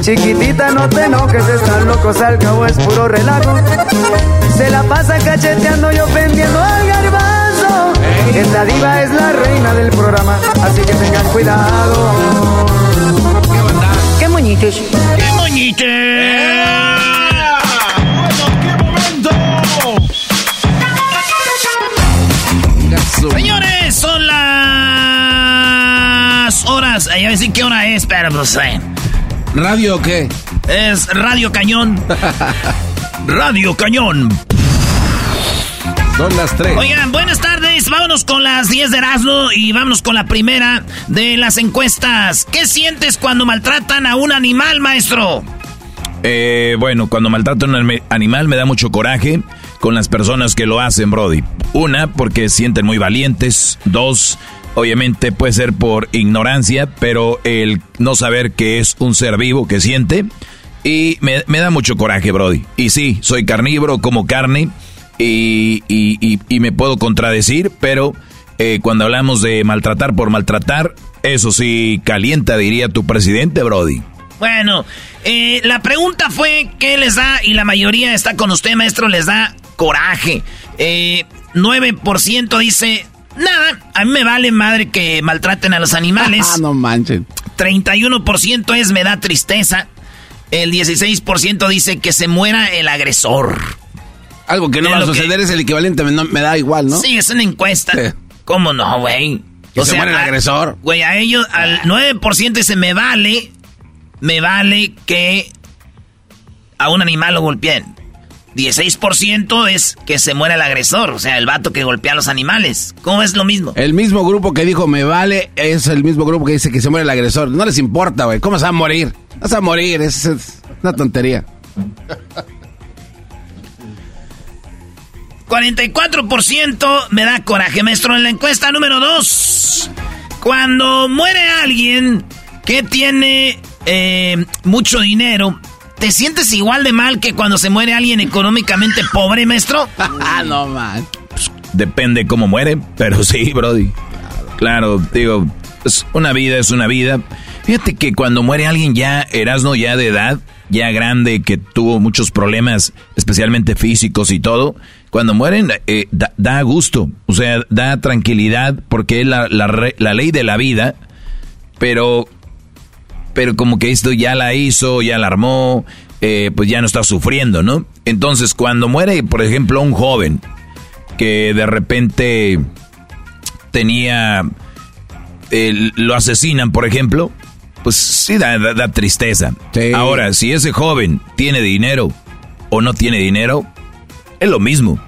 Chiquitita, no te enojes, están locos, al cabo es puro relajo. Se la pasa cacheteando y ofendiendo al garbanzo. Esta diva es la reina del programa, así que tengan cuidado. ¡Qué moñitos! ¡Qué moñito! Señores, son las horas. Ya decir qué hora es, pero no sé. ¿Radio o qué? Es Radio Cañón. Radio Cañón. Son las tres. Oigan, buenas tardes. Vámonos con las 10 de Erasmo y vámonos con la primera de las encuestas. ¿Qué sientes cuando maltratan a un animal, maestro? Eh, bueno, cuando maltrato a un animal me da mucho coraje con las personas que lo hacen, Brody. Una, porque sienten muy valientes. Dos, obviamente puede ser por ignorancia, pero el no saber que es un ser vivo que siente. Y me, da mucho coraje, Brody. Y sí, soy carnívoro, como carne. Y, y- y- y me puedo contradecir, pero eh, cuando hablamos de maltratar por maltratar, eso sí calienta, diría tu presidente, Brody. Bueno, eh, la pregunta fue qué les da, y la mayoría está con usted, maestro, les da coraje. Eh, 9% dice, nada, a mí me vale madre que maltraten a los animales. Ah, no manchen. 31% es me da tristeza. El 16% dice que se muera el agresor. Algo que no va a que- suceder es el equivalente, me, no- me da igual, ¿no? Sí, es una encuesta. Sí. ¿Cómo no, güey? Que se muera el a- agresor. Güey, a ellos, al 9% dice, me vale, me vale que a un animal lo golpeen. 16% es que se muera el agresor, o sea, el vato que golpea a los animales. ¿Cómo es lo mismo? El mismo grupo que dijo me vale es el mismo grupo que dice que se muere el agresor. No les importa, güey. ¿Cómo se va a morir? No se va a morir, es, es una tontería. 44% me da coraje, maestro. En la encuesta número 2, cuando muere alguien que tiene eh, mucho dinero, ¿te sientes igual de mal que cuando se muere alguien económicamente pobre, maestro? ah, no, man. Depende cómo muere, pero sí, Brody. Claro, digo, es una vida es una vida. Fíjate que cuando muere alguien ya, Erasno, ya de edad, ya grande, que tuvo muchos problemas, especialmente físicos y todo, cuando mueren eh, da, gusto, o sea, da tranquilidad porque es la, la, ley de la vida, pero, pero como que esto ya la hizo, ya la armó, eh, pues ya no está sufriendo, ¿no? Entonces, cuando muere, por ejemplo, un joven que de repente tenía, lo asesinan, por ejemplo, pues sí da, tristeza. Ahora, si ese joven tiene dinero o no tiene dinero, es lo mismo.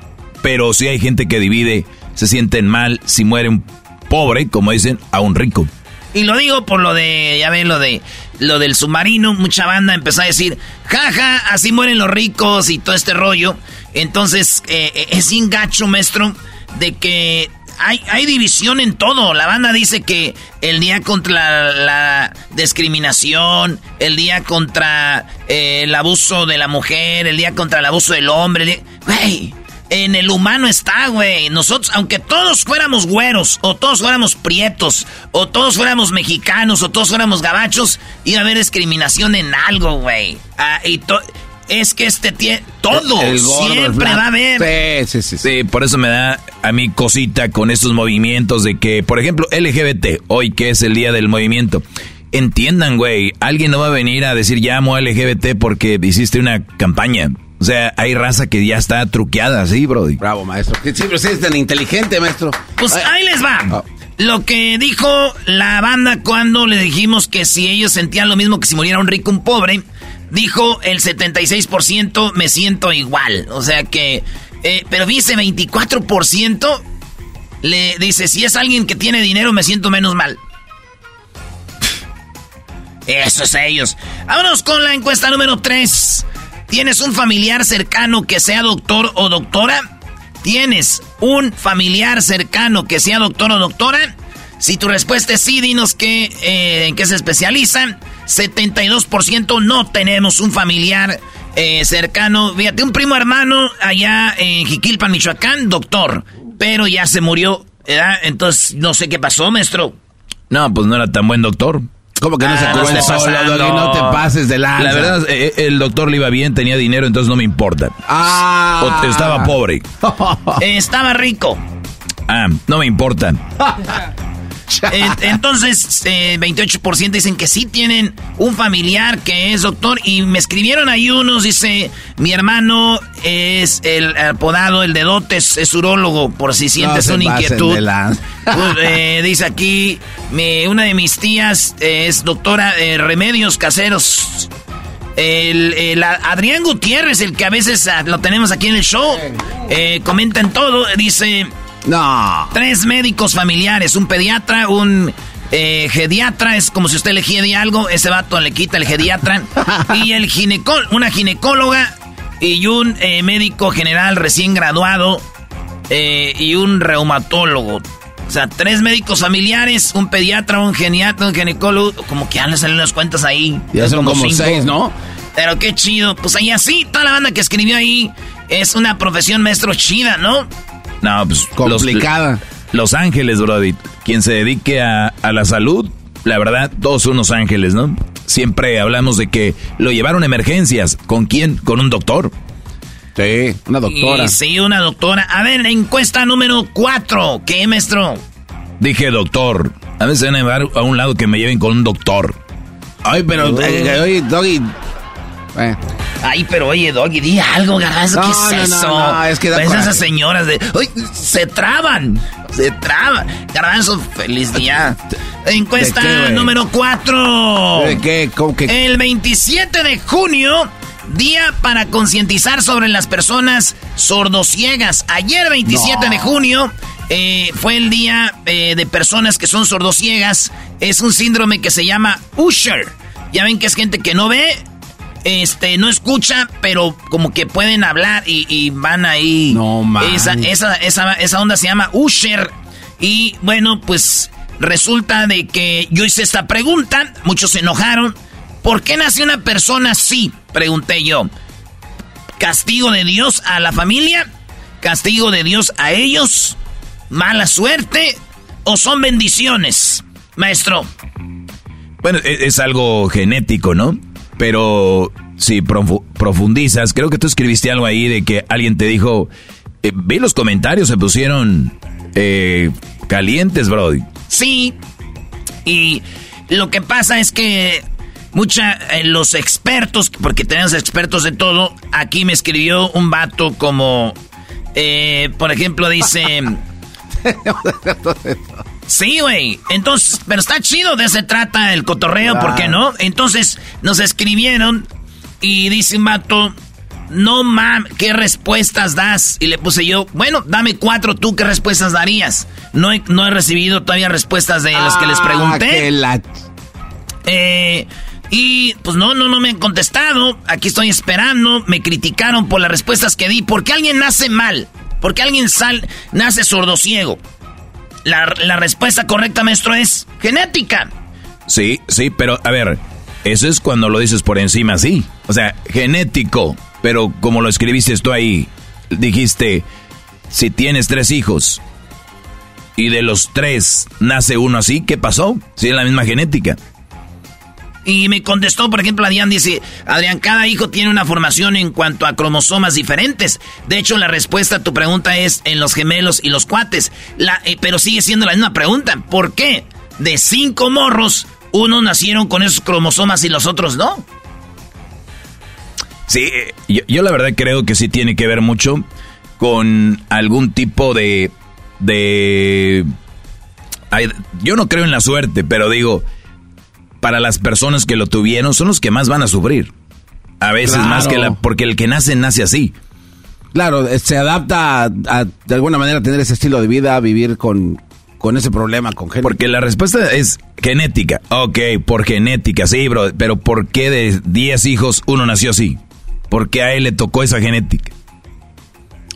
Pero si hay gente que divide, se sienten mal si muere un pobre, como dicen, a un rico. Y lo digo por lo de, ya ven, lo de lo del submarino, mucha banda empezó a decir, jaja, así mueren los ricos y todo este rollo. Entonces, eh, eh, es un gacho, maestro, de que hay, hay, división en todo. La banda dice que el día contra la, discriminación, el día contra eh, el abuso de la mujer, el día contra el abuso del hombre. Güey, en el humano está, güey. Nosotros, aunque todos fuéramos güeros, o todos fuéramos prietos, o todos fuéramos mexicanos, o todos fuéramos gabachos, iba a haber discriminación en algo, güey. Ah, y es que este tiene todo, siempre va a haber. Sí, sí, sí, sí. por eso me da a mí cosita con estos movimientos de que, por ejemplo, LGBT, hoy que es el día del movimiento. Entiendan, güey, alguien no va a venir a decir llamo a LGBT porque hiciste una campaña. O sea, hay raza que ya está truqueada, ¿sí, Brody? Bravo, maestro. Siempre es tan inteligente, maestro. Pues ahí les va. Ah. Lo que dijo la banda cuando le dijimos que si ellos sentían lo mismo que si muriera un rico un pobre, dijo el 76% me siento igual. O sea que, eh, pero dice 24% le dice si es alguien que tiene dinero me siento menos mal. Eso es ellos. Vámonos con la encuesta número 3. ¿Tienes un familiar cercano que sea doctor o doctora? ¿Tienes un familiar cercano que sea doctor o doctora? Si tu respuesta es sí, dinos qué, eh, en qué se especializan. 72% no tenemos un familiar eh, cercano. Fíjate, un primo hermano allá en Jiquilpan, Michoacán, doctor. Pero ya se murió, Entonces, no sé qué pasó, maestro. No, pues no era tan buen doctor. ¿Cómo que no se ah, curó solo, no. te pases de la. La verdad, eh, eh, el doctor le iba bien, tenía dinero, entonces no me importa. Ah. O estaba pobre. estaba rico. Ah, no me importa. Entonces, 28% eh, dicen que sí tienen un familiar que es doctor. Y me escribieron ahí unos, dice, mi hermano es el apodado, el de dotes, es urólogo, por si sientes una inquietud. Pues, eh, dice aquí, una de mis tías es doctora de remedios caseros. El, Adrián Gutiérrez, el que a veces ah, lo tenemos aquí en el show, eh, comenta en todo, dice... No. Tres médicos familiares, un pediatra, un eh, geriatra, es como si usted le de algo, ese vato le quita el geriatra. y el ginecólogo, una ginecóloga y un eh, médico general recién graduado eh, y un reumatólogo. O sea, tres médicos familiares, un pediatra, un geriatra, un ginecólogo. Como que ya le salen las cuentas ahí. Ya son como, seis, ¿no? Pero qué chido. Pues ahí así, toda la banda que escribió ahí es una profesión maestro chida, ¿no? No, pues. Complicada. Los, ángeles, Brody. Quien se dedique a, la salud, la verdad, todos son los ángeles, ¿no? Siempre hablamos de que lo llevaron a emergencias. ¿Con quién? Con un doctor. Sí, una doctora. sí, una doctora. A ver, encuesta número cuatro. ¿Qué, maestro? Dije doctor. A veces van a llevar a un lado que me lleven con un doctor. Ay, pero, oye, Doggy, eh. Ay, pero oye, Doggy, di algo, garbanzo. ¿Qué es eso? No, es que da pues esas señoras de. ¡Uy! Se traban. Se traban. Garbanzo, feliz día. Encuesta número 4. ¿De qué? ¿Cómo que? El 27 de junio. Día para concientizar sobre las personas sordociegas. Ayer, 27 de junio, eh, fue el día eh, de personas que son sordociegas. Es un síndrome que se llama Usher. Ya ven que es gente que no ve, este, no escucha, pero como que pueden hablar y, van ahí. No, man. Esa, esa, esa, onda se llama Usher. Y bueno, pues resulta de que yo hice esta pregunta, muchos se enojaron. ¿Por qué nace una persona así? Pregunté yo. ¿Castigo de Dios a la familia? ¿Castigo de Dios a ellos? ¿Mala suerte? ¿O son bendiciones? Maestro. Bueno, e, es algo genético, ¿no? Pero si profundizas, creo que tú escribiste algo ahí de que alguien te dijo, eh, vi los comentarios, se pusieron eh, calientes, Brody. Sí. Y lo que pasa es que mucha eh, los expertos, porque tenemos expertos de todo, aquí me escribió un vato como, eh, por ejemplo, dice... Sí, güey. Entonces, pero está chido, de se trata el cotorreo, ¿por qué no? Entonces, nos escribieron y dice un vato, no mam, ¿qué respuestas das? Y le puse yo, bueno, dame cuatro, ¿tú qué respuestas darías? No he, no he recibido todavía respuestas de los que les ah, pregunté. Eh, y pues no, no, no me han contestado. Aquí estoy esperando. Me criticaron por las respuestas que di. ¿Por qué alguien nace mal? ¿Por qué alguien sal, nace sordociego? La, la respuesta correcta, maestro, es genética. Sí, sí, pero a ver, eso es cuando lo dices por encima, sí. O sea, genético. Pero como lo escribiste tú ahí, dijiste, si tienes tres hijos y de los tres nace uno así, ¿qué pasó? Si es la misma genética. Y me contestó, por ejemplo, Adrián dice, Adrián, cada hijo tiene una formación en cuanto a cromosomas diferentes. De hecho, la respuesta a tu pregunta es en los gemelos y los cuates. Eh, pero sigue siendo la misma pregunta. ¿Por qué? De cinco morros, uno nacieron con esos cromosomas y los otros no. Sí, yo, la verdad creo que sí tiene que ver mucho con algún tipo de... de yo no creo en la suerte, pero digo, para las personas que lo tuvieron son los que más van a sufrir. A veces más que la... porque el que nace, nace así. Claro, eh, se adapta a, de alguna manera a tener ese estilo de vida, a vivir con, con ese problema, con genética. Porque la respuesta es genética. Ok, por genética, sí, bro. Pero ¿por qué de 10 hijos uno nació así? porque a él le tocó esa genética.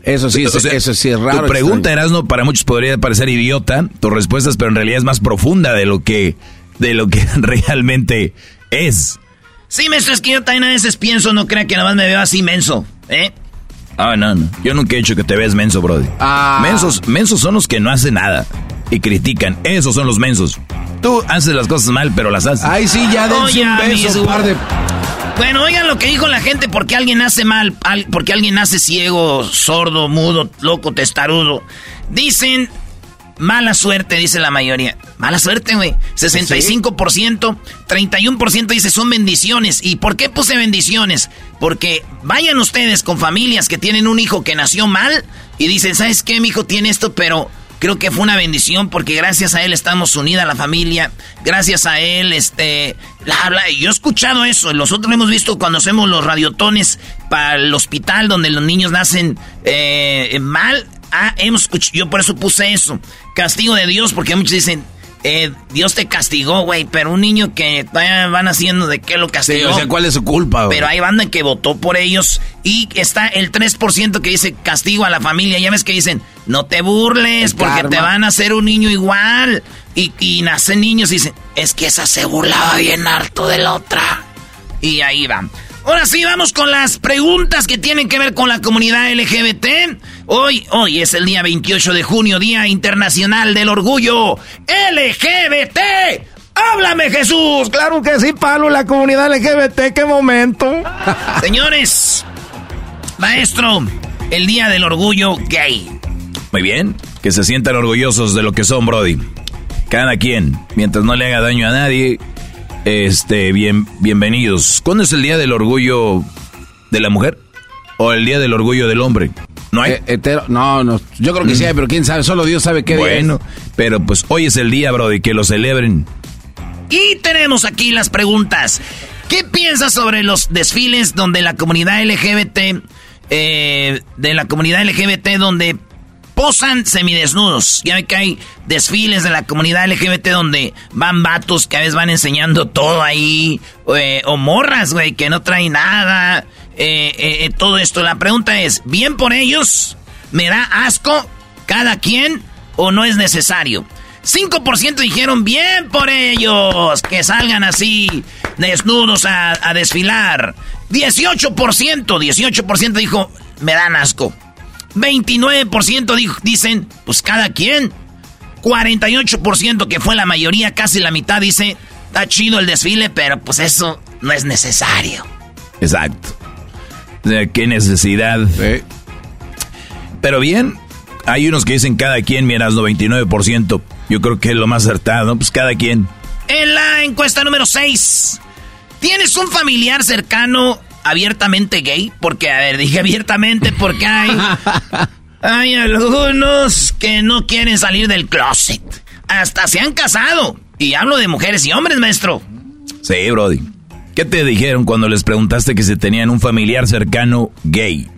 Eso sí, eso sí es raro. Tu pregunta, Erasno, para muchos podría parecer idiota, tus respuestas, pero en realidad es más profunda de lo que, de lo que realmente es. Sí, maestro, es que yo también a veces pienso, no crea que nada más me veo así menso, ¿eh? Ah, no, no. Yo nunca he dicho que te ves menso, Brody. Ah. Mensos, mensos son los que no hacen nada y critican. Esos son los mensos. Tú haces las cosas mal, pero las haces. Ay, sí, ya dense un beso, par de... Bueno, oigan lo que dijo la gente, porque alguien nace mal, porque alguien nace ciego, sordo, mudo, loco, testarudo. Dicen, mala suerte, dice la mayoría. Mala suerte, güey. 65%, 31% dice son bendiciones. ¿Y por qué puse bendiciones? Porque vayan ustedes con familias que tienen un hijo que nació mal y dicen, ¿sabes qué? Mi hijo tiene esto, pero creo que fue una bendición porque gracias a él estamos unida la familia, gracias a él, este, la, bla, yo he escuchado eso, nosotros hemos visto cuando hacemos los radiotones para el hospital donde los niños nacen eh, mal, ah, hemos escuchado, yo por eso puse eso, castigo de Dios, porque muchos dicen, eh, Dios te castigó, güey, pero un niño que van haciendo de qué lo castigó. o sea, ¿cuál es su culpa, güey? Pero hay banda que votó por ellos y está el 3% que dice castigo a la familia. Ya ves que dicen, no te burles porque te van a hacer un niño igual. Y, y nacen niños y dicen, es que esa se burlaba bien harto de la otra. Y ahí van. Ahora sí, vamos con las preguntas que tienen que ver con la comunidad LGBT. Hoy, hoy es el día 28 de junio, Día Internacional del Orgullo LGBT. ¡Háblame, Jesús! Claro que sí, Pablo, la comunidad LGBT, qué momento. Señores, maestro, el Día del Orgullo Gay. Muy bien, que se sientan orgullosos de lo que son, Brody. Cada quien, mientras no le haga daño a nadie, este, bien, bienvenidos. ¿Cuándo es el Día del Orgullo de la Mujer? ¿O el Día del Orgullo del Hombre? ¿No hay? Eh, no, no, yo creo que sí hay, pero quién sabe, solo Dios sabe qué día Bueno, pero pues hoy es el día, bro, de que lo celebren. Y tenemos aquí las preguntas. ¿Qué piensas sobre los desfiles donde la comunidad LGBT, eh, de la comunidad LGBT donde posan semidesnudos. Ya ve que hay desfiles de la comunidad LGBT donde van vatos que a veces van enseñando todo ahí. Eh, o morras, güey, que no traen nada. Eh, eh, todo esto. La pregunta es, ¿bien por ellos? ¿Me da asco cada quien o no es necesario? 5% dijeron bien por ellos, que salgan así desnudos a, a desfilar. 18%, 18% dijo, me dan asco. 29% dicen, pues cada quien. 48% que fue la mayoría, casi la mitad, dice, está chido el desfile, pero pues eso no es necesario. Exacto. ¿Qué necesidad? Pero bien, hay unos que dicen cada quien, miras, 99%. Yo creo que es lo más acertado, pues cada quien. En la encuesta número 6, ¿tienes un familiar cercano abiertamente gay? Porque, a ver, dije abiertamente porque hay, hay algunos que no quieren salir del closet. Hasta se han casado. Y hablo de mujeres y hombres, maestro. Sí, Brody. ¿Qué te dijeron cuando les preguntaste que se tenían un familiar cercano gay?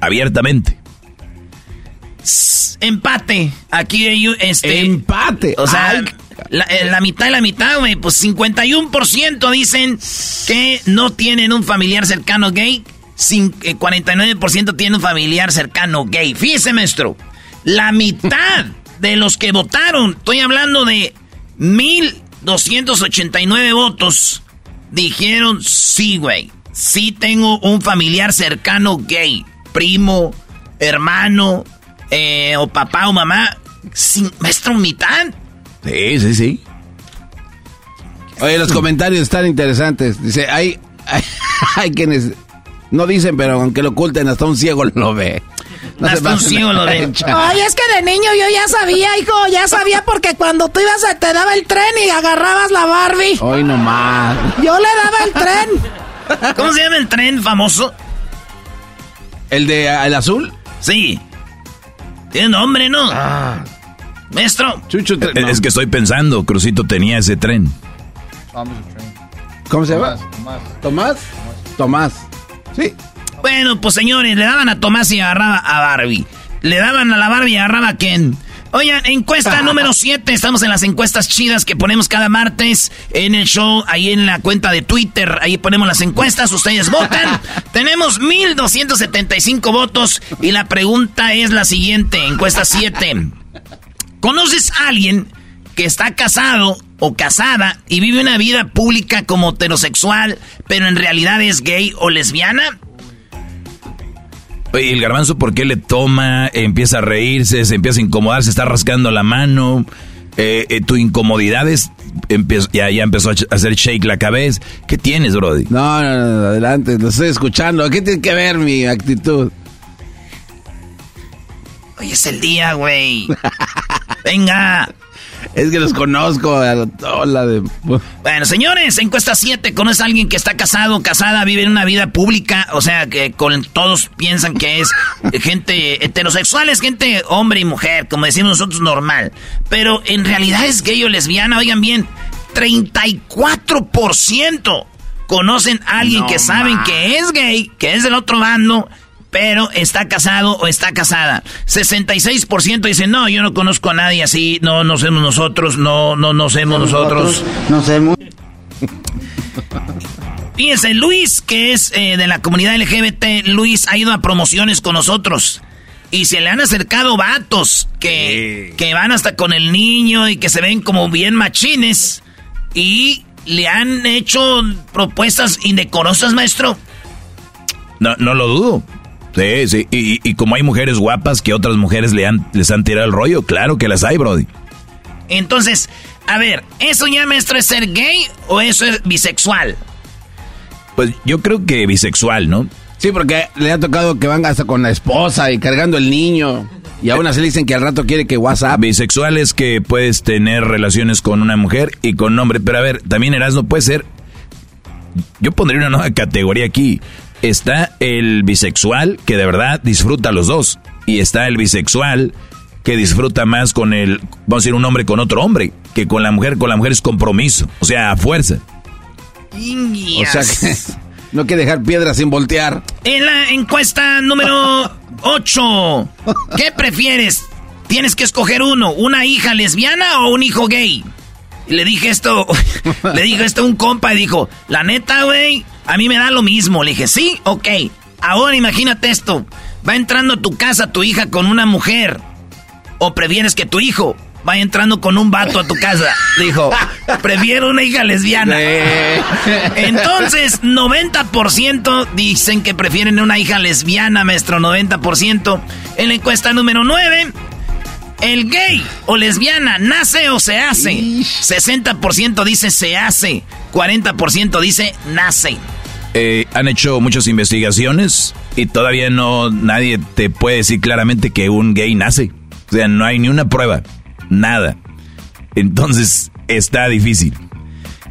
Abiertamente. Empate. Aquí hay este. Empate. O sea, la, eh, la, mitad y la mitad, güey. Pues 51% dicen que no tienen un familiar cercano gay. Sin, 49% eh, tienen un familiar cercano gay. Fíjese, maestro. La mitad de los que votaron, estoy hablando de 1289 votos, dijeron sí, güey. Sí tengo un familiar cercano gay. Primo, hermano, eh, o papá o mamá. Sin, maestro, mitad. Sí, sí, sí. Oye, los comentarios están interesantes. Dice, hay, hay, quienes no dicen, pero aunque lo oculten, hasta un ciego lo ve. Hasta un ciego lo ve. Ay, es que de niño yo ya sabía, hijo, ya sabía porque cuando tú ibas te daba el tren y agarrabas la Barbie. Hoy nomás. Yo le daba el tren. ¿Cómo se llama el tren famoso? ¿El de el azul? Sí. Tiene nombre, ¿no? Ah. Maestro. Chucho, Es que estoy pensando, Crucito tenía ese tren. ¿Cómo se llama? Tomás. ¿Tomás? Tomás. Sí. Bueno, pues señores, le daban a Tomás y agarraba a Barbie. Le daban a la Barbie y agarraba a Ken. Oigan, encuesta número 7. Estamos en las encuestas chidas que ponemos cada martes en el show, ahí en la cuenta de Twitter. Ahí ponemos las encuestas, ustedes votan. Tenemos 1275 votos y la pregunta es la siguiente, encuesta 7. ¿Conoces a alguien que está casado o casada y vive una vida pública como heterosexual, pero en realidad es gay o lesbiana? Oye, el garbanzo, ¿por qué le toma? Empieza a reírse, se empieza a incomodar, se está rascando la mano. Eh, eh, tu incomodidad es. ya, ya empezó a hacer shake la cabeza. ¿Qué tienes, Brody? No, no, no, adelante, lo estoy escuchando. ¿Qué tiene que ver mi actitud? Hoy es el día, güey. Venga. Es que los conozco. Hola de... Bueno, señores, encuesta 7. ¿Conoces a alguien que está casado, casada, vive en una vida pública? O sea, que con todos piensan que es gente heterosexual, es gente hombre y mujer, como decimos nosotros, normal. Pero en realidad es gay o lesbiana. Oigan bien, 34% conocen a alguien que saben que es gay, que es del otro bando pero está casado o está casada. 66% dicen, no, yo no conozco a nadie así, no, no somos nosotros, no, no, no somos nosotros. No somos. Fíjense, Luis, que es eh, de la comunidad LGBT, Luis ha ido a promociones con nosotros. Y se le han acercado vatos que, que van hasta con el niño y que se ven como bien machines. Y le han hecho propuestas indecorosas, maestro. No, no lo dudo. Sí, sí. Y, como hay mujeres guapas que otras mujeres le han, les han tirado el rollo, claro que las hay, Brody. Entonces, a ver, ¿eso ya, maestro, es ser gay o eso es bisexual? Pues yo creo que bisexual, ¿no? Sí, porque le ha tocado que van hasta con la esposa y cargando el niño. Y aún así le dicen que al rato quiere que WhatsApp. Bisexual es que puedes tener relaciones con una mujer y con un hombre. Pero a ver, también Erasmo puede ser. Yo pondría una nueva categoría aquí está el bisexual que de verdad disfruta los dos. Y está el bisexual que disfruta más con el, vamos a decir, un hombre con otro hombre, que con la mujer, con la mujer es compromiso, o sea, a fuerza. O sea que no hay que dejar piedras sin voltear. En la encuesta número 8, ¿qué prefieres? Tienes que escoger uno, una hija lesbiana o un hijo gay. Y le dije esto, le dije esto a un compa y dijo, la neta, güey, a mí me da lo mismo. Le dije, sí, ok. Ahora imagínate esto. Va entrando a tu casa tu hija con una mujer. O prefieres que tu hijo vaya entrando con un vato a tu casa. Dijo, prefiero una hija lesbiana. Entonces, 90% dicen que prefieren una hija lesbiana, maestro. 90%. En la encuesta número 9, el gay o lesbiana nace o se hace. 60% dice se hace. 40% dice nace. Eh, han hecho muchas investigaciones y todavía no nadie te puede decir claramente que un gay nace. O sea, no hay ni una prueba, nada. Entonces está difícil.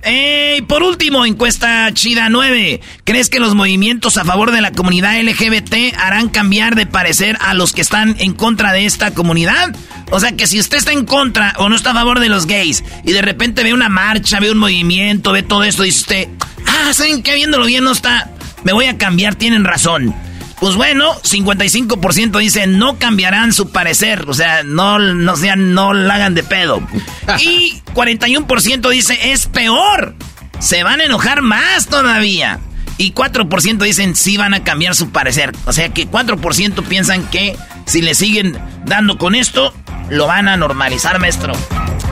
Y por último, encuesta Chida 9. ¿Crees que los movimientos a favor de la comunidad LGBT harán cambiar de parecer a los que están en contra de esta comunidad? O sea que si usted está en contra o no está a favor de los gays y de repente ve una marcha, ve un movimiento, ve todo esto, dice usted, ah, ¿saben qué? Viéndolo bien no está, me voy a cambiar, tienen razón. Pues bueno, 55% dicen no cambiarán su parecer, o sea, no, no, sean, no la hagan de pedo. Y 41% dice es peor, se van a enojar más todavía. Y 4% dicen sí van a cambiar su parecer. O sea que 4% piensan que si le siguen dando con esto, lo van a normalizar, maestro.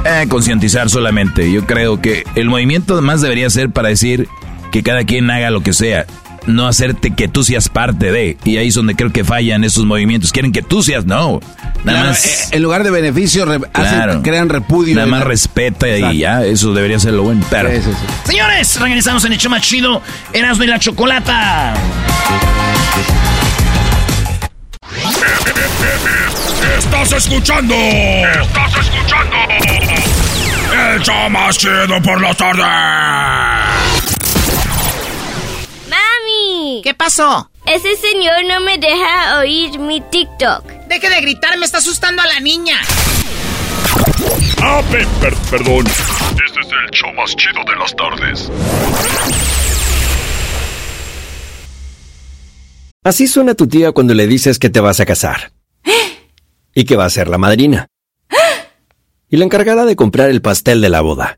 Eh, concientizar solamente. Yo creo que el movimiento más debería ser para decir que cada quien haga lo que sea no hacerte que tú seas parte de. Y ahí es donde creo que fallan esos movimientos. Quieren que tú seas, no. Nada más. Eh, en lugar de beneficio, crean repudio. Nada más respeta y ya, eso debería ser lo bueno. Pero. Señores, regresamos en el show más chido, Erasmo y la Chocolata. Estás escuchando. Estás escuchando. El show más chido por la tarde. ¿Qué pasó? Ese señor no me deja oír mi TikTok. Deje de gritar, me está asustando a la niña. Ah, perdón. Este es el show más chido de las tardes. Así suena tu tía cuando le dices que te vas a casar. Y que va a ser la madrina. Y la encargada de comprar el pastel de la boda.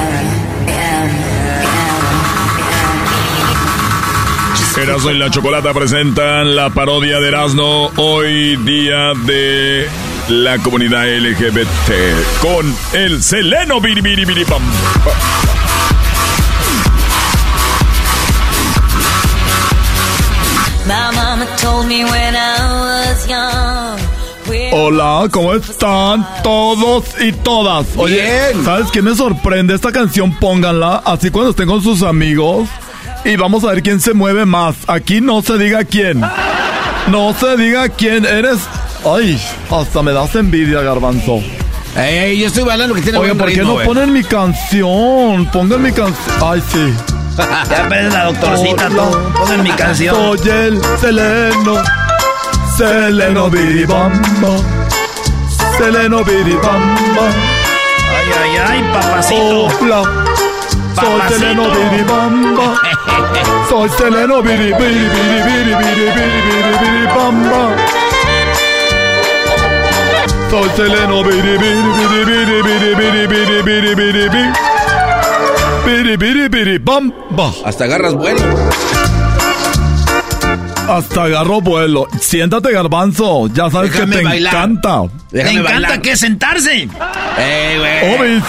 Erasmo y la Chocolata presentan la parodia de Erasmo hoy día de la comunidad LGBT con el Seleno Biribiribiripam. Hola, ¿cómo están todos y todas? Oye, ¿sabes qué me sorprende? Esta canción pónganla así cuando estén con sus amigos y vamos a ver quién se mueve más. Aquí no se diga quién. No se diga quién eres. Ay, hasta me das envidia, garbanzo. Ey, yo estoy bailando que tiene Oye, ¿por qué no ponen mi canción? Pongan mi canción. Ay, sí. ya ves la doctorcita, todo. Pongan mi canción. Soy el Seleno. Seleno Biribamba. Seleno Biribamba. Ay, ay, ay, papacito. Hola. Soy Seleno Biribamba. Soy Seleno Biri Biri Biri Biri Biri Biri Biri Biri Bamba. Soy Seleno Biri Biri Biri Biri Biri Biri Biri Biri Biri Biri. Piri, piri, piri, bam, ba. Hasta agarras vuelo. Hasta agarro vuelo. Siéntate, garbanzo. Ya sabes que te encanta. ¿Te encanta que sentarse? ¡Ey, güey! Obis.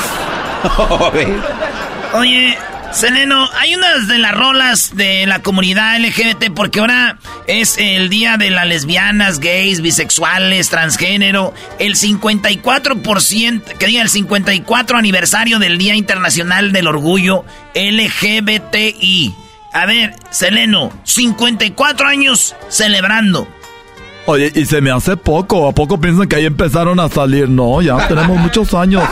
Oye, Seleno, hay unas de las rolas de la comunidad LGBT porque ahora es el día de las lesbianas, gays, bisexuales, transgénero, el 54%, que diga el 54 aniversario del Día Internacional del Orgullo LGBTI. A ver, Seleno, 54 años celebrando. Oye, y se me hace poco. ¿A poco piensan que ahí empezaron a salir? No, ya tenemos muchos años.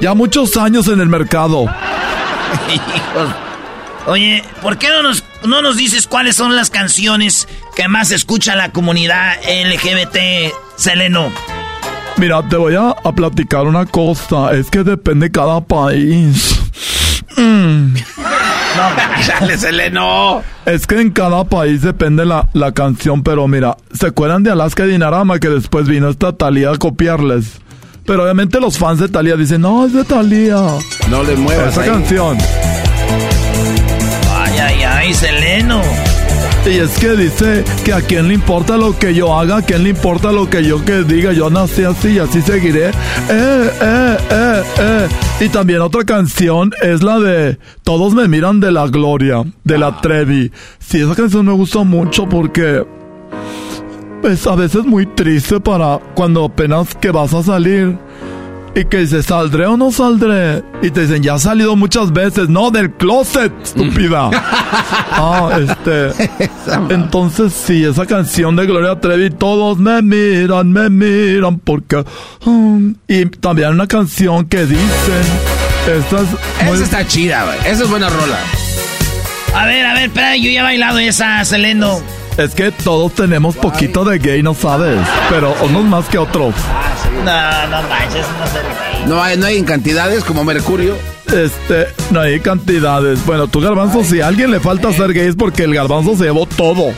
Ya muchos años en el mercado. Oye, ¿por qué no nos, no nos dices cuáles son las canciones que más escucha la comunidad LGBT, Seleno? Mira, te voy a, a platicar una cosa. Es que depende cada país. Mm. No, dale, Seleno. Es que en cada país depende la, la canción, pero mira, ¿se acuerdan de Alaska y Dinarama que después vino esta Talía a copiarles? Pero obviamente los fans de Talía dicen, no, es de Talía. No le muevas Esa ahí. canción. Ay, ay, ay, Seleno. Y es que dice que a quién le importa lo que yo haga, a quién le importa lo que yo que diga, yo nací así y así seguiré. Eh, eh, eh, eh. Y también otra canción es la de Todos me miran de la gloria, de la Trevi. Sí, esa canción me gusta mucho porque es a veces muy triste para cuando apenas que vas a salir. Y que dices, ¿saldré o no saldré? Y te dicen, ya has salido muchas veces. No, del closet, estúpida. ah, este. Entonces, sí, esa canción de Gloria Trevi, todos me miran, me miran, porque. um, y también una canción que dicen. Esta es muy- Esa está chida, güey. Esa es buena rola. A ver, a ver, espera, yo ya he bailado esa, Seleno. Es que todos tenemos poquito de gay, no sabes. Pero unos más que otros. No, no manches, no sé. No hay, no hay en cantidades como Mercurio. Este, no hay cantidades. Bueno, tú, Garbanzo, si a alguien le falta ser gay es porque el Garbanzo se llevó todo. Ey,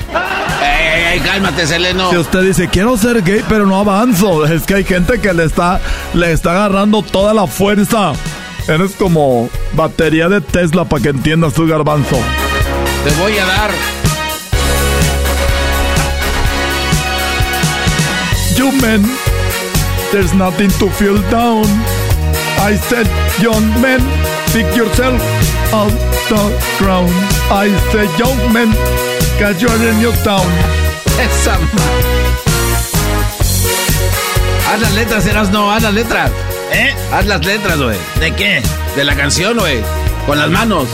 ey, ey, cálmate, Seleno. Si usted dice, quiero ser gay, pero no avanzo. Es que hay gente que le está, le está agarrando toda la fuerza. Eres como batería de Tesla para que entiendas tu garbanzo. Te voy a dar. You men, there's nothing to feel down. I said, young men, pick yourself out the ground. I said, young men, cause you're in your town. Esa Haz las letras, eras no, haz las letras. ¿Eh? Haz las letras, güey. ¿De qué? De la canción, güey. Con las manos.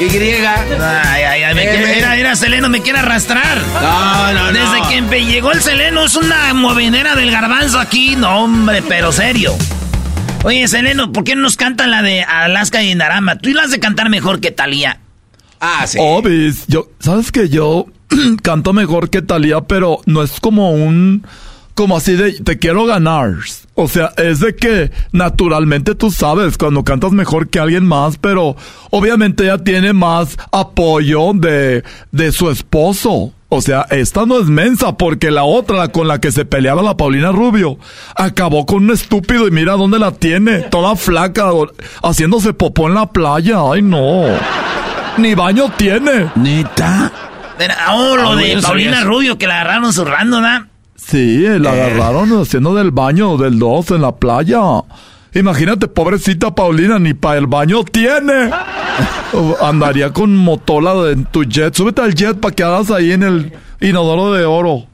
Y. Ay, ay, ay, me M. quiere, era, era Seleno, me quiere arrastrar. No, no, no. Desde que llegó el Seleno es una movedera del garbanzo aquí. No, hombre, pero serio. Oye, Seleno, ¿por qué no nos cantan la de Alaska y Narama? Tú la has de cantar mejor que Talía. Ah, sí. Obis, yo, sabes que yo canto mejor que Talía, pero no es como un, como así de, te quiero ganar. O sea, es de que naturalmente tú sabes cuando cantas mejor que alguien más, pero obviamente ella tiene más apoyo de, de su esposo. O sea, esta no es mensa porque la otra, la con la que se peleaba la Paulina Rubio, acabó con un estúpido y mira dónde la tiene, toda flaca, o- haciéndose popó en la playa. Ay, no. Ni baño tiene. Neta. Pero, oh, lo Ah, de no Paulina. Rubio que la agarraron zurrando, ¿verdad? Sí, la agarraron haciendo del baño del 2 en la playa. Imagínate, pobrecita Paulina, ni para el baño tiene. Andaría con motola en tu jet. Súbete al jet para que hagas ahí en el inodoro de oro.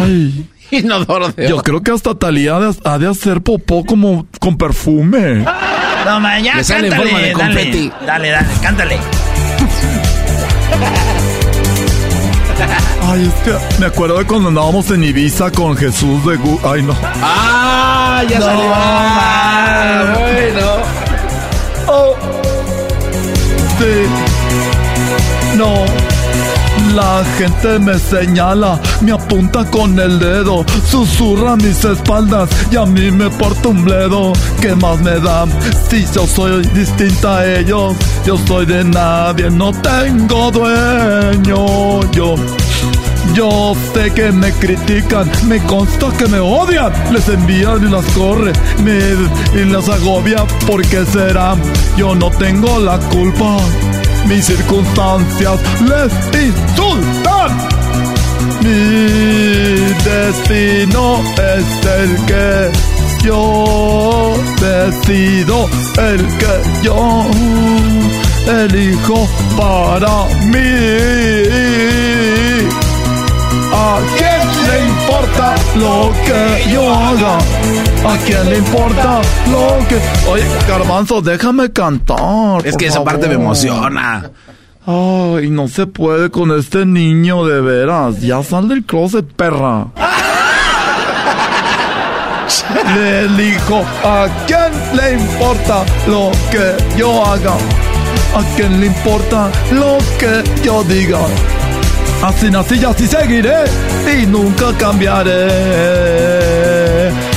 Ay, Inodoro de yo oro. creo que hasta Talía ha de, ha de hacer popó como con perfume. No, man, ya cántale, forma de dale, dale, dale, cántale. Ay, es que me acuerdo de cuando andábamos en Ibiza con Jesús de Gu Ay, no. Ah, ya salió. Ah, bueno. Oh. Sí. No. La gente me señala, me apunta con el dedo, susurra mis espaldas y a mí me porta un bledo. ¿Qué más me da? Si yo soy distinta a ellos, yo soy de nadie, no tengo dueño. Yo Yo sé que me critican, me consta que me odian, les envían y las corre, me y las agobia, ¿por qué será? Yo no tengo la culpa, mis circunstancias les insultan. Mi destino es el que yo decido, el que yo elijo para mí. ¿A le importa lo que yo haga? ¿A quién le importa lo que... Oye, Garbanzo, déjame cantar. Es que esa parte me emociona. Ay, no se puede con este niño de veras. Ya sal del closet, perra. le elijo a quién le importa lo que yo haga. A quién le importa lo que yo diga. Así nací y así seguiré y nunca cambiaré.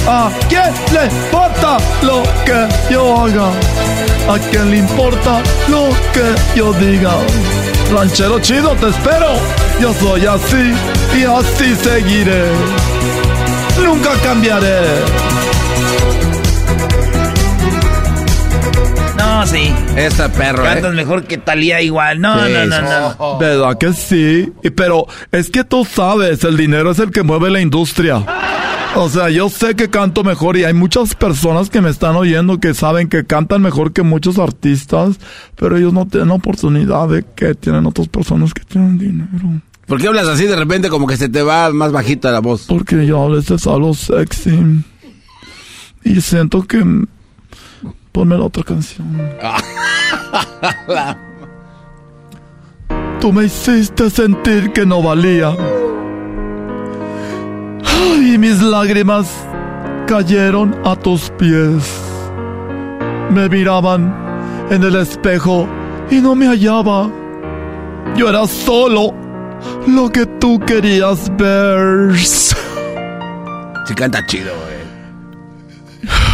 ¿A quién le importa lo que yo haga? ¿A quién le importa lo que yo diga? Ranchero chido, te espero. Yo soy así y así seguiré. Nunca cambiaré. No, sí. Esta perro, Cantas ¿eh? mejor que Talía igual. No, Sí, no, no, no. ¿Verdad que sí? Y Pero es que tú sabes, el dinero es el que mueve la industria. O sea, yo sé que canto mejor y hay muchas personas que me están oyendo que saben que cantan mejor que muchos artistas, pero ellos no tienen oportunidad de que tienen otras personas que tienen dinero. ¿Por qué hablas así de repente como que se te va más bajita la voz? Porque yo a veces hablo sexy. Y siento que... Ponme la otra canción. Tú me hiciste sentir que no valía. Ay, mis lágrimas cayeron a tus pies. Me miraban en el espejo y no me hallaba. Yo era solo lo que tú querías ver. Sí canta chido, güey.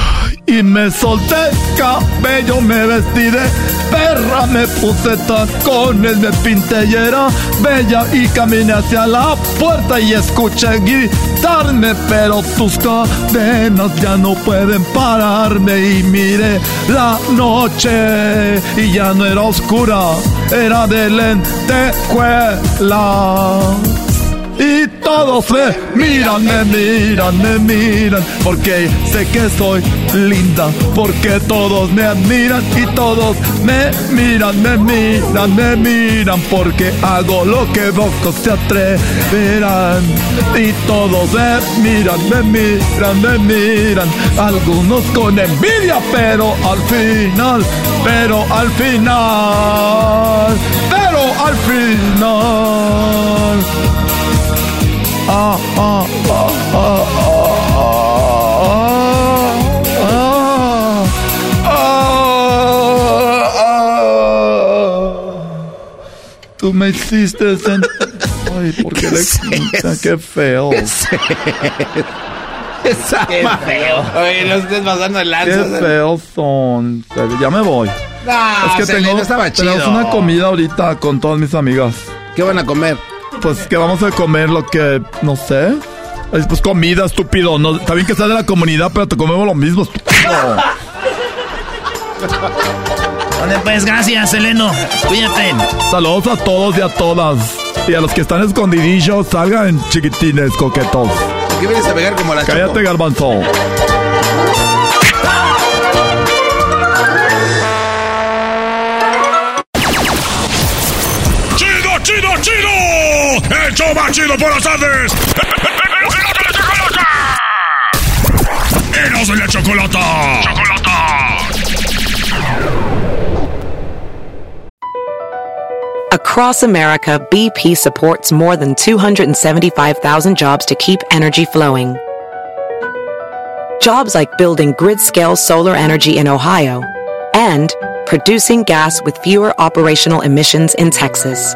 Y me solté cabello, me vestí de perra, me puse tacones, me pinté y era bella y caminé hacia la puerta y escuché gritarme, pero tus cadenas ya no pueden pararme y miré la noche y ya no era oscura, era de lentejuela. Y todos me miran, me miran, me miran, porque sé que soy linda, porque todos me admiran y todos me miran, me miran, me miran, porque hago lo que pocos se atreverán. Y todos me miran, me miran, me miran, algunos con envidia, pero al final, pero al final, pero al final. Ah, ah, ah, ah, ah, ah, ah. Tú me hiciste sentir. Ay, ¿por qué le? Qué feo. Esa Qué feo. Oye, no estés pasando el Qué lanza. feos son. Ya me voy. No, es que tengo, estaba chido. tenemos una comida ahorita con todas mis amigas. ¿Qué van a comer? Pues que vamos a comer lo que, no sé. Pues comida, estúpido. No, está bien que seas de la comunidad, pero te comemos lo mismo, estúpido. Vale, pues gracias, Seleno. Cuídate. Saludos a todos y a todas. Y a los que están escondidillos, salgan chiquitines, coquetos. ¿Qué vienes a pegar como la Cállate, garbanzo. ¡El show más chido por las tardes! ¡Eros de la chocolata! Across America, BP supports more than 275,000 jobs to keep energy flowing. Jobs like building grid scale solar energy in Ohio and producing gas with fewer operational emissions in Texas.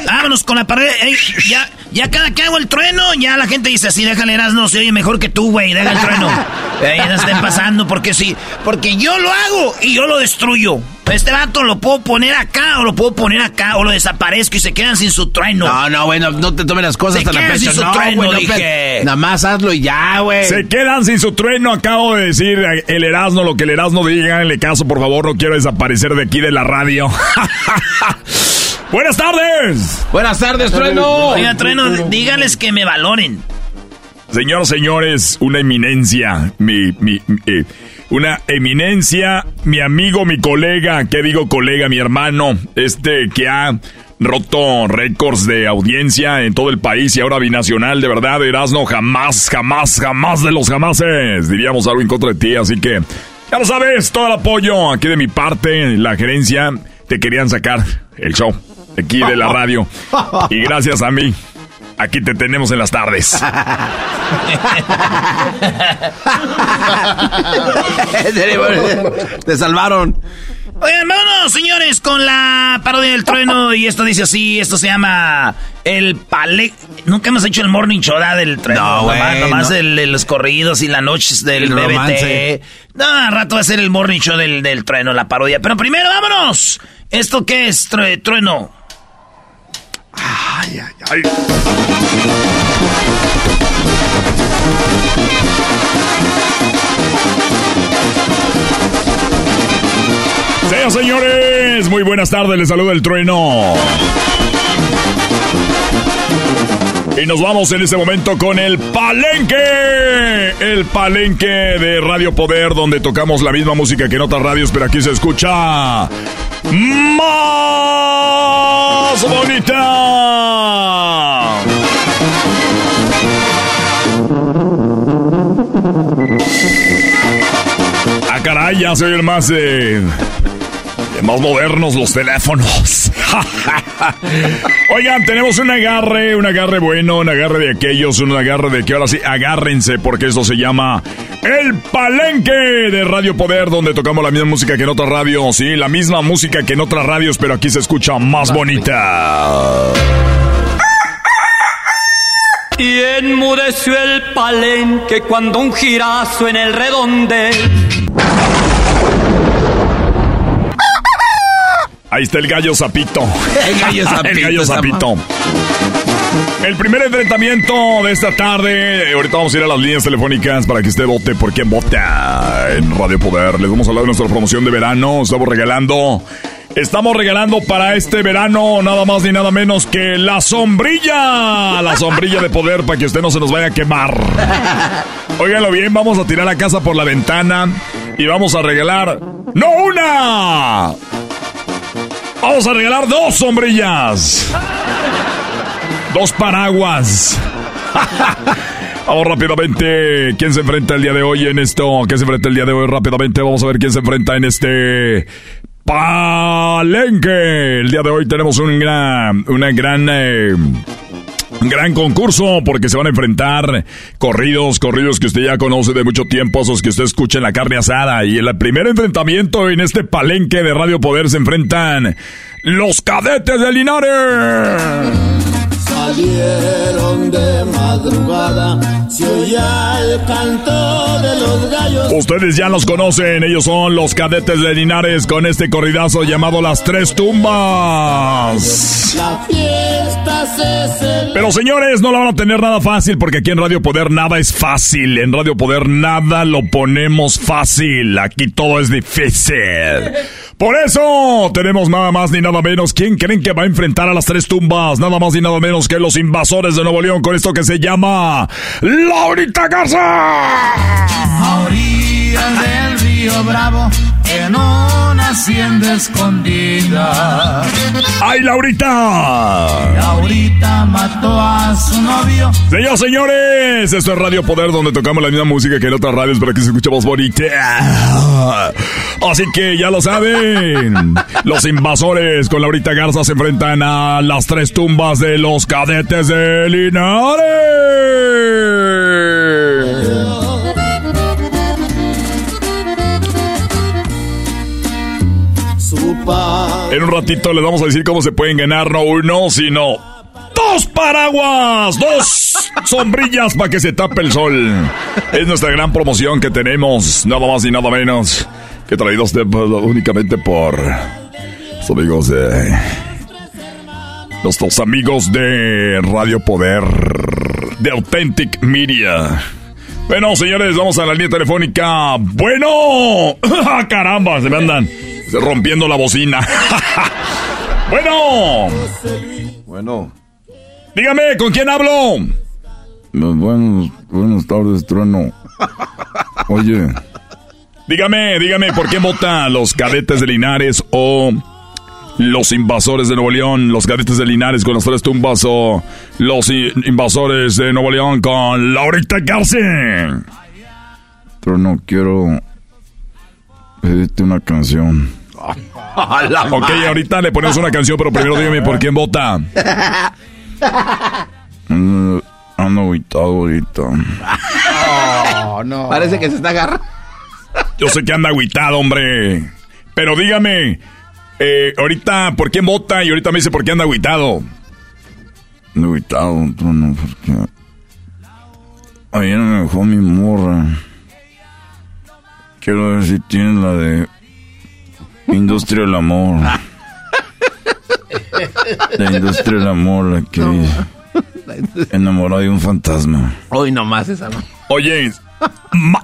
Vámonos con la parodia. Ey, ya, ya cada que hago el trueno, ya la gente dice así, déjale no se oye mejor que tú, güey, deja el trueno. Ey, no estén pasando, porque sí, porque yo lo hago y yo lo destruyo. Este vato lo puedo poner acá o lo puedo poner acá o lo desaparezco y se quedan sin su trueno. No, no, bueno, no te tomes las cosas Se tan a quedan pecho. sin su no, trueno, güey, no, dije. pe- Nada más hazlo y ya, güey. Se quedan sin su trueno, acabo de decir el Erasmo, lo que el Erasmo diga, háganle caso, por favor, no quiero desaparecer de aquí de la radio. Buenas tardes. Buenas tardes, trueno. Oiga, trueno, díganles que me valoren. Señoras, señores, una eminencia, mi, mi, mi, eh, una eminencia, mi amigo, mi colega, ¿qué digo colega? Mi hermano, este que ha roto récords de audiencia en todo el país y ahora binacional, de verdad, Erasno, jamás, jamás, jamás de los jamases, diríamos algo en contra de ti, así que, ya lo sabes, todo el apoyo aquí de mi parte, la gerencia, te querían sacar el show, aquí de la radio, y gracias a mí. Aquí te tenemos en las tardes. Te salvaron. Oigan, vámonos, señores, con la parodia del trueno. Y esto dice así, esto se llama el pale... Nunca hemos hecho el morning show ¿verdad? del trueno. No, güey, Nomás, nomás no. el- el- los corridos y las noches del El BBT. romance. No, al rato va a ser el morning show del, del trueno, la parodia. Pero primero, vámonos. ¿Esto qué es, Tru- trueno? Ay, ay, ay. Señoras, señores, muy buenas tardes, les saluda el trueno. Y nos vamos en este momento con el palenque. El palenque de Radio Poder, donde tocamos la misma música que en otras radios, pero aquí se escucha más bonita. Ah, caray, ya se oyen más eh, más modernos los teléfonos. Oigan, tenemos un agarre, un agarre bueno, un agarre de aquellos, un agarre de que ahora sí, agárrense porque esto se llama El Palenque de Radio Poder, donde tocamos la misma música que en otras radios, sí, la misma música que en otras radios, pero aquí se escucha más bonita. Y enmudeció el palenque cuando un girazo en el redondel. Ahí está el gallo zapito. El gallo zapito, el gallo zapito. El primer enfrentamiento de esta tarde. Ahorita vamos a ir a las líneas telefónicas para que usted vote por quién vota en Radio Poder. Les vamos a hablar de nuestra promoción de verano. Estamos regalando. Estamos regalando para este verano nada más ni nada menos que la sombrilla. La sombrilla de poder para que usted no se nos vaya a quemar. Óiganlo bien, vamos a tirar la casa por la ventana y vamos a regalar. ¡No una! Vamos a regalar dos sombrillas. Dos paraguas. Vamos rápidamente. ¿Quién se enfrenta el día de hoy en esto? ¿Quién se enfrenta el día de hoy rápidamente? Vamos a ver quién se enfrenta en este palenque. El día de hoy tenemos un gran, una gran, eh, gran concurso porque se van a enfrentar corridos, corridos que usted ya conoce de mucho tiempo, esos que usted escucha en la carne asada. Y en el primer enfrentamiento en este palenque de Radio Poder se enfrentan los cadetes de Linares. Salieron de madrugada, se oía el canto de los gallos. Ustedes ya los conocen, ellos son los cadetes de Linares con este corridazo llamado Las Tres Tumbas. La fiesta el... Pero señores, no la van a tener nada fácil porque aquí en Radio Poder nada es fácil. En Radio Poder nada lo ponemos fácil. Aquí todo es difícil. Por eso tenemos nada más ni nada menos. ¿Quién creen que va a enfrentar a las tres tumbas? Nada más ni nada menos que los invasores de Nuevo León con esto que se llama Laurita Garza. Orillas del río Bravo, en una hacienda escondida. ¡Ay, Laurita! Laurita mató a su novio. Señoras, señores, esto es Radio Poder donde tocamos la misma música que en otras radios para que se escuche más bonita. Así que ya lo saben, los invasores con Laurita Garza se enfrentan a las tres tumbas de los cadetes de Linares. En un ratito les vamos a decir cómo se pueden ganar no uno, sino dos paraguas, dos sombrillas para que se tape el sol. Es nuestra gran promoción que tenemos, nada más y nada menos que traídos de- únicamente por los amigos de nuestros amigos de Radio Poder de Authentic Media. Bueno, señores, vamos a la línea telefónica. Bueno, ¡Ah, caramba, se me andan rompiendo la bocina. bueno, Bueno. dígame, ¿con quién hablo? Buenos, buenas tardes, trueno. Oye, Dígame, dígame, ¿por qué vota los cadetes de Linares o los invasores de Nuevo León? Los cadetes de Linares con las tres tumbas o los invasores de Nuevo León con Laurita Garza. trueno, quiero pedirte una canción. Ok, ahorita le ponemos una canción, pero primero dígame por quién vota. Ando, ando agüitado ahorita. Oh, no. Parece que se está agarrando. Yo sé que anda agüitado, hombre. Pero dígame, eh, ahorita por quién vota y ahorita me dice por qué anda agüitado. Ando agüitado, trueno, porque ayer me dejó mi morra. Quiero ver si tienes la de Industria del Amor. La Industria del Amor, la que enamorada de un fantasma. Hoy nomás esa no. Oye,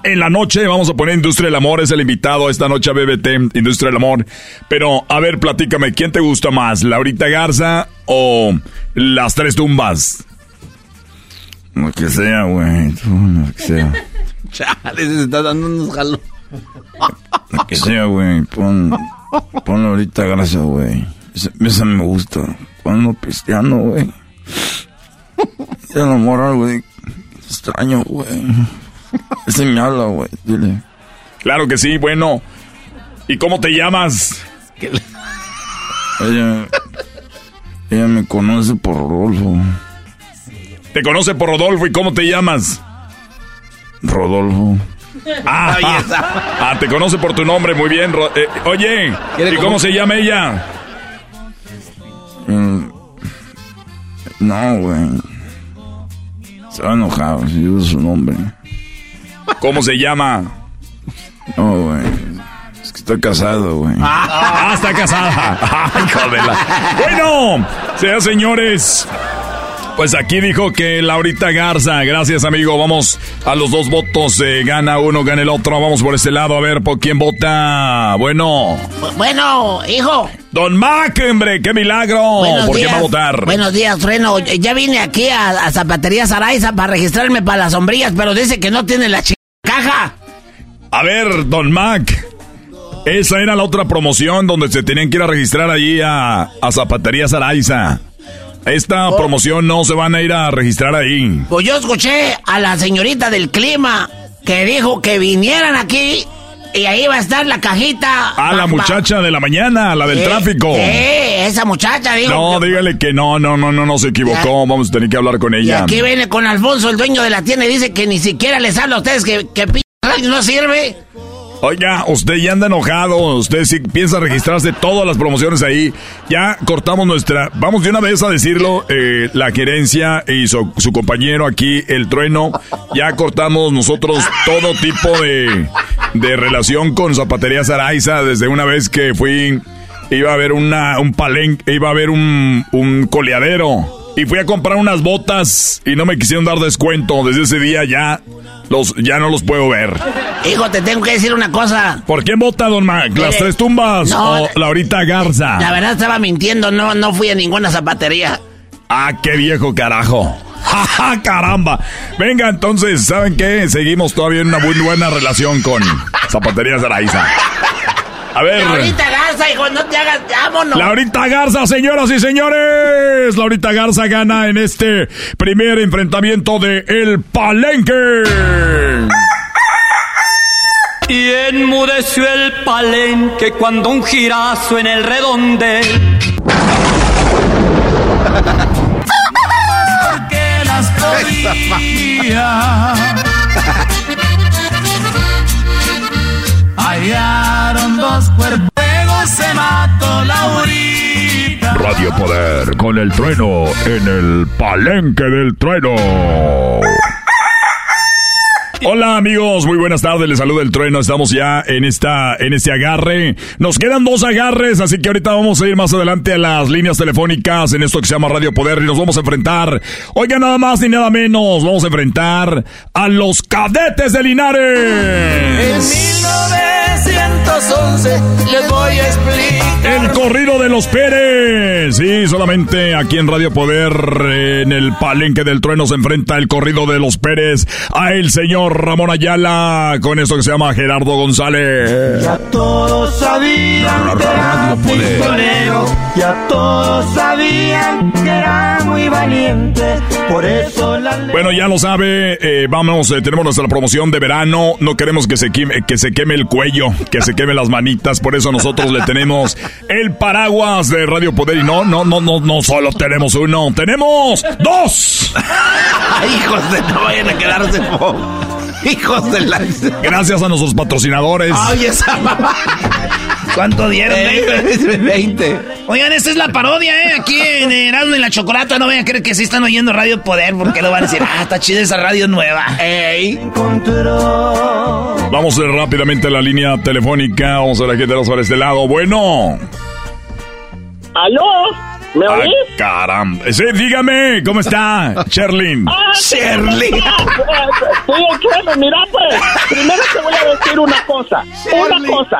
en la noche vamos a poner Industria del Amor, es el invitado esta noche a BBT, Industria del Amor. Pero, a ver, platícame, ¿quién te gusta más, Laurita Garza o Las Tres Tumbas? Lo que sea, güey. Lo que sea. Chale, se está dando unos jalos. Lo que sea, güey. Pon, ponlo ahorita, gracias, güey. Esa, esa me gusta. Ponlo pisteando, güey. Ya la morra, güey. Extraño, güey. Ese me habla, güey. Dile. Claro que sí, bueno. ¿Y cómo te llamas? Ella, ella me conoce por Rodolfo. Te conoce por Rodolfo y cómo te llamas. Rodolfo. Ah, ah, te conoce por tu nombre, muy bien. Eh, oye, ¿y cómo se llama ella? Mm, No, güey. Se va enojado si digo su nombre. ¿Cómo se llama? No, güey. Es que estoy casado, güey. Ah, está casada. Ay, Bueno, señoras señores. Pues aquí dijo que Laurita Garza, gracias amigo, vamos a los dos votos, eh, gana uno, gana el otro, vamos por este lado a ver por quién vota. Bueno, Bueno, hijo. Don Mac, hombre, qué milagro, Buenos ¿por días. va a votar? Buenos días, Trueno. Ya vine aquí a, a Zapatería Saraiza para registrarme para las sombrillas, pero dice que no tiene la ch... caja. A ver, Don Mac, esa era la otra promoción donde se tenían que ir a registrar allí a, a Zapatería Saraiza. Esta promoción no se van a ir a registrar ahí. Pues yo escuché a la señorita del clima que dijo que vinieran aquí y ahí va a estar la cajita. A la muchacha de la mañana, la del Sí, tráfico. Sí, esa muchacha. No, que- dígale que no, no, no, no, no se equivocó. Vamos a tener que hablar con Y ella. aquí viene con Alfonso, el dueño de la tienda, y dice que ni siquiera les habla a ustedes que, que p no sirve. Oiga, usted ya anda enojado. Usted sí piensa registrarse todas las promociones ahí. Ya cortamos nuestra. Vamos de una vez a decirlo. eh, la gerencia y su, su compañero aquí, el trueno. Ya cortamos nosotros todo tipo de, de relación con Zapatería Saraiza. Desde una vez que fui. Iba a haber una, un palenque. Iba a haber un, un coleadero. y fui a comprar unas botas y no me quisieron dar descuento. Desde ese día ya los ya no los puedo ver. Hijo, te tengo que decir una cosa. ¿Por qué vota, don Mac? ¿Las tres tumbas no, o Laurita Garza? La verdad estaba mintiendo, no, no fui a ninguna zapatería. Ah, qué viejo carajo. ¡Ja, ja, caramba! Venga, entonces, ¿saben qué? Seguimos todavía en una muy buena relación con Zapaterías Araiza. A ver. Ahorita Garza, hijo, no te hagas, vámonos. Laurita Garza, señoras y señores. Laurita Garza gana en este primer enfrentamiento de El Palenque. Y enmudeció el palenque cuando un girazo en el redondel. Porque las podía. Hallaron dos cuerpos, luego se mató Laurita. Radio Poder con el trueno en el Palenque del Trueno. Hola amigos, muy buenas tardes, les saluda el trueno, estamos ya en esta, en este agarre. Nos quedan dos agarres, así que ahorita vamos a ir más adelante a las líneas telefónicas en esto que se llama Radio Poder y nos vamos a enfrentar. Oiga, nada más ni nada menos, vamos a enfrentar a los cadetes de En Linares. 1911 les voy a explicar. El corrido de los Pérez. Sí, solamente aquí en Radio Poder, en el palenque del trueno, se enfrenta el corrido de los Pérez a el señor Ramón Ayala con esto que se llama Gerardo González. Ya todos sabían que era pistolero, ya todos sabían que era muy valiente, por eso la Bueno, ya lo sabe, eh, vamos, eh, tenemos nuestra promoción de verano, no queremos que se, queme, que se queme el cuello, que se queme las manitas, por eso nosotros le tenemos el paraguas de Radio Poder y no, no, no, no, no solo tenemos uno, tenemos dos. Hijos de no vayan a quedarse Hijos de la. Gracias a nuestros patrocinadores. Ay, esa mamá. ¿Cuánto dieron? Eh, 20. Oigan, esta es la parodia, ¿eh? Aquí en Erasmo y la Chocolata. No vayan a creer que sí están oyendo Radio Poder porque lo van a decir, ah, está chida esa radio nueva. Ey. Vamos a ir rápidamente a la línea telefónica. Vamos a ver a quién tenemos para este lado. Bueno. ¿Aló? ¿Me Ah, oís? caramba. Sí, dígame, ¿cómo está, Sherlyn? Ah, Shirley. Sí, Chelo, mira pues, primero te voy a decir una cosa, una cosa.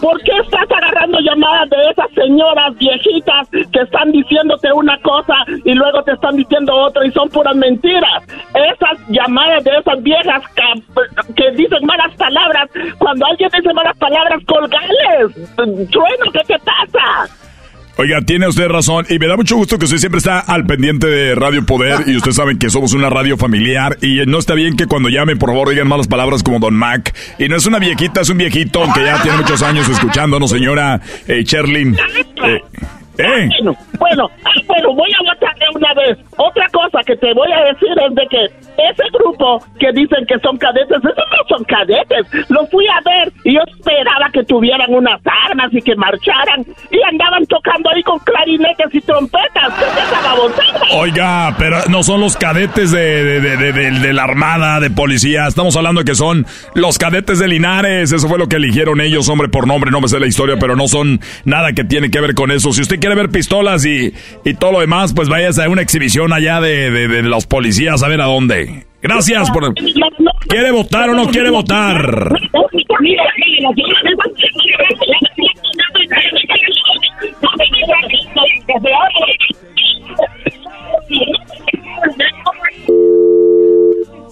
¿Por qué estás agarrando llamadas de esas señoras viejitas que están diciéndote una cosa y luego te están diciendo otra y son puras mentiras? Esas llamadas de esas viejas que, que dicen malas palabras, cuando alguien dice malas palabras, colgales. Trueno, ¿qué te pasa? Oiga, tiene usted razón y me da mucho gusto que usted siempre está al pendiente de Radio Poder y usted sabe que somos una radio familiar y no está bien que cuando llamen por favor digan malas palabras como Don Mac y no es una viejita, es un viejito que ya tiene muchos años escuchándonos, señora eh, Sherlyn. Eh, eh. Bueno, bueno, ah, bueno, voy a votar de una vez. Otra cosa que te voy a decir es de que ese grupo que dicen que son cadetes, esos no son cadetes. Los fui a ver y yo esperaba que tuvieran unas armas y que marcharan y andaban tocando ahí con clarinetes y trompetas. Oiga, pero no son los cadetes de, de, de, de- de- de la Armada, de policía. Estamos hablando de que son los cadetes de Linares. Eso fue lo que eligieron ellos, hombre por nombre. No me sé la historia, pero no son nada que tiene que ver con eso. Si usted quiere ver pistolas y, y todo lo demás, pues váyase a una exhibición allá de, de, de los policías a ver a dónde. Gracias por... ¿Quiere votar o no quiere votar?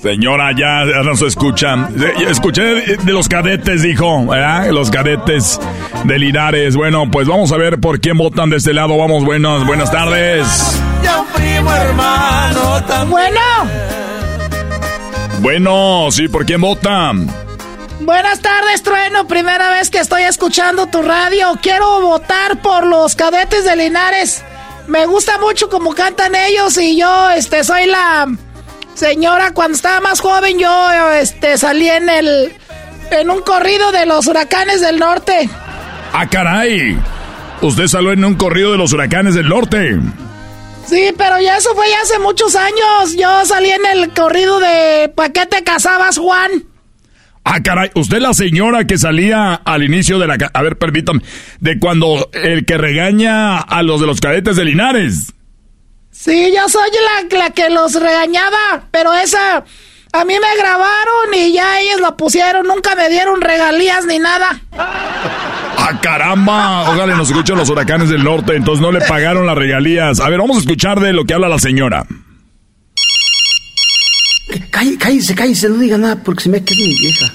Señora, ya, ya no se escucha. Eh, Escuché de los cadetes, dijo, ¿verdad? Los cadetes de Linares. Bueno, pues vamos a ver por quién votan de este lado. Vamos, buenas, buenas tardes. Ya un primo hermano también. Bueno, Bueno, sí, ¿por quién votan? buenas tardes, Trueno. Primera vez que estoy escuchando tu radio. Quiero votar por los cadetes de Linares. Me gusta mucho cómo cantan ellos y yo, este, soy la señora. Cuando estaba más joven, yo, este, salí en el, en un corrido de los huracanes del norte. ¡Ah, caray! Usted salió en un corrido de los huracanes del norte. Sí, pero ya eso fue ya hace muchos años. Yo salí en el corrido de ¿Pa' qué te casabas, Juan? Ah, caray, usted la señora que salía al inicio de la... A ver, permítame. De cuando el que regaña a los de los cadetes de Linares. Sí, yo soy la, la que los regañaba, pero esa... A mí me grabaron y ya ellos la pusieron, nunca me dieron regalías ni nada. ¡Ah, caramba! Ojalá nos escuchen los huracanes del norte, entonces no le pagaron las regalías. A ver, vamos a escuchar de lo que habla la señora. Cállese, cállese, cállese, no diga nada porque se me queda mi vieja.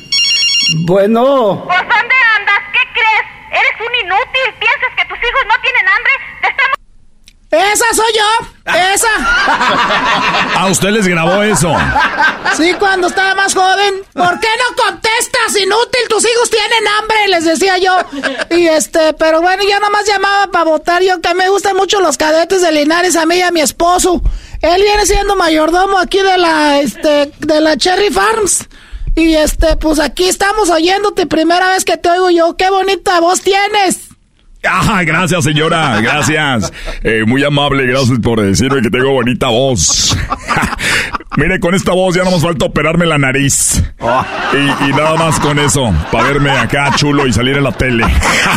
Bueno. ¿Por dónde andas? ¿Qué crees? Eres un inútil. ¿Piensas que tus hijos no tienen hambre? Te estamos... ¡Esa soy yo! ¡Esa! ¿A usted les grabó eso? Sí, cuando estaba más joven. ¿Por qué no contestas, inútil? Tus hijos tienen hambre, les decía yo. Y este, pero bueno, yo nomás llamaba para votar. Yo que me gustan mucho los cadetes de Linares, a mí y a mi esposo. Él viene siendo mayordomo aquí de la, este, de la Cherry Farms. Y este, pues aquí estamos oyéndote, primera vez que te oigo yo. ¡Qué bonita voz tienes! Ah, gracias señora, gracias. Eh, muy amable, gracias por decirme que tengo bonita voz. Mire, con esta voz ya no nos falta operarme la nariz. Y, nada más con eso, para verme acá chulo y salir en la tele.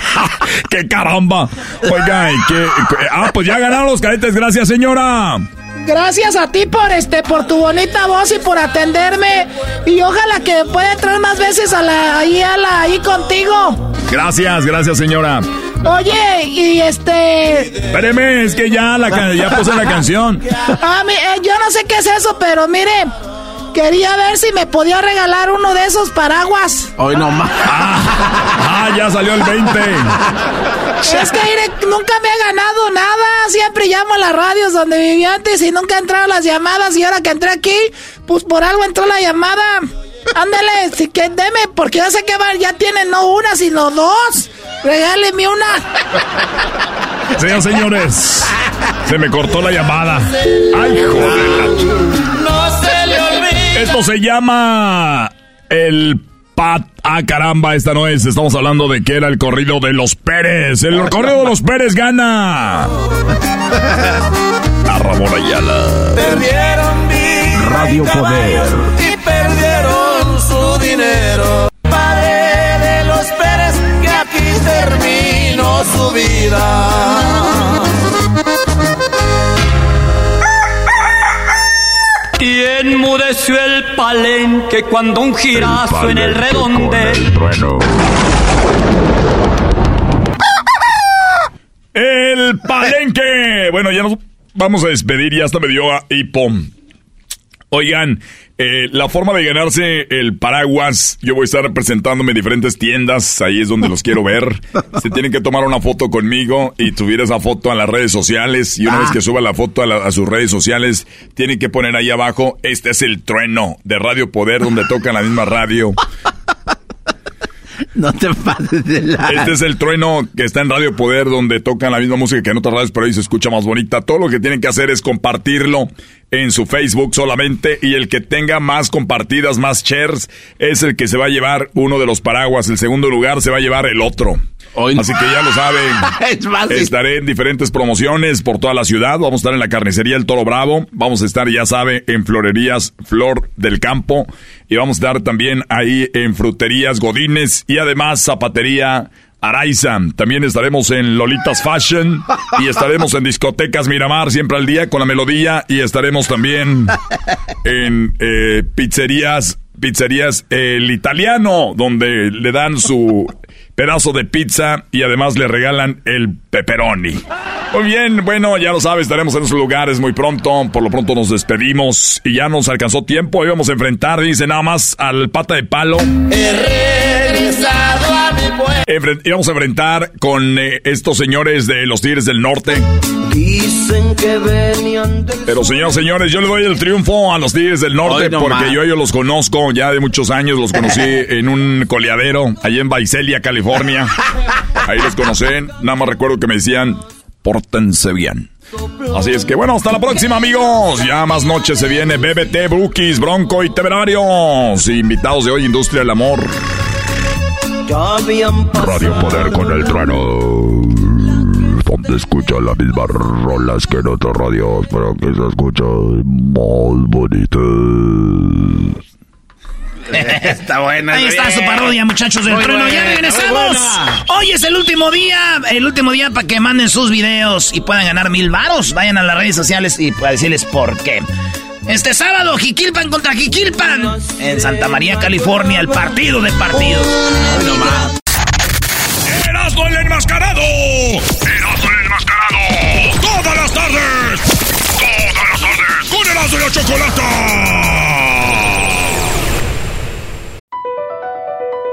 ¡Qué caramba! Oiga, ¿y qué? Ah, pues ya ganaron los cadetes, gracias señora. Gracias a ti por este, por tu bonita voz y por atenderme. Y ojalá que pueda entrar más veces a la, ahí, a la, ahí contigo. Gracias, gracias señora. Oye, y este. Espéreme, es que ya, la, ya puse la canción. Ah, mi- eh, yo no sé qué es eso, pero mire. Quería ver si me podía regalar uno de esos paraguas. Hoy no más. Ah, ya salió el 20. Es que mire, nunca me he ganado nada. Siempre llamo a las radios donde vivía antes y nunca entraron las llamadas. Y ahora que entré aquí, pues por algo entró la llamada. Ándale, si que deme, porque yo sé que va- ya tienen no una, sino dos. Regáleme una. Señoras señores, se me cortó la llamada. Ay, joder. No. Esto se llama el Pat. Ah, caramba, esta no es. Estamos hablando de que era el corrido de los Pérez. El corrido de los Pérez gana. A Ramón Ayala. Perdieron vida Radio Poder. Y perdieron su dinero. Padre de los Pérez, que aquí terminó su vida. Y enmudeció el palenque cuando un girazo en el redondel. El palenque. Bueno, ya nos vamos a despedir. Ya hasta me dio a hipo. Oigan, eh, la forma de ganarse el paraguas, yo voy a estar representándome en diferentes tiendas, ahí es donde los quiero ver. Se tienen que tomar una foto conmigo y subir esa foto a las redes sociales. Y una vez que suba la foto a, la- a sus redes sociales, tienen que poner ahí abajo, este es el trueno de Radio Poder, donde tocan la misma radio. No te pases de la... Este es el trueno que está en Radio Poder, donde tocan la misma música que en otras radios, pero ahí se escucha más bonita. Todo lo que tienen que hacer es compartirlo en su Facebook solamente y el que tenga más compartidas, más shares, es el que se va a llevar uno de los paraguas. El segundo lugar se va a llevar el otro. Así que ya lo saben. Es fácil. Estaré en diferentes promociones por toda la ciudad. Vamos a estar en la carnicería El Toro Bravo. Vamos a estar, ya sabe, en florerías Flor del Campo. Y vamos a estar también ahí en fruterías Godines y además zapatería Araiza. También estaremos en Lolitas Fashion y estaremos en discotecas Miramar siempre al día con la melodía y estaremos también en eh, pizzerías, pizzerías El Italiano, donde le dan su pedazo de pizza y además le regalan el pepperoni. Muy bien, bueno, ya lo sabes, estaremos en esos lugares muy pronto. Por lo pronto nos despedimos y ya nos alcanzó tiempo. Hoy vamos a enfrentar, dice nada más, al pata de palo. He regresado a mi pueblo. Íbamos a enfrentar con eh, estos señores de los Tigres del Norte. Dicen que venían del Pero señores, señores, yo le doy el triunfo a los Tigres del Norte no porque más. yo ellos los conozco ya de muchos años, los conocí en un coleadero allá en Visalia, California. Ahí los conocen, nada más recuerdo que me decían, pórtense bien. Así es que bueno, hasta la próxima amigos. Ya más noche se viene BBT, Bookies, Bronco y Temerarios. Invitados de hoy, Industria del Amor. Radio Poder con el trueno. Donde escucha las mismas rolas que en otras radios, pero que se escucha más bonitas. está buena. Ahí está su parodia, muchachos del trueno. ya regresamos. Hoy es el último día, el último día para que manden sus videos y puedan ganar mil varos. Vayan a las redes sociales y para decirles por qué. Este sábado, Jiquilpan contra Jiquilpan. En Santa María, California, el partido de partidos. No más. ¡Erasmo el enmascarado! ¡Erasmo el enmascarado! ¡Todas las tardes! ¡Todas las tardes! ¡Con Erasmo y la Chocolata!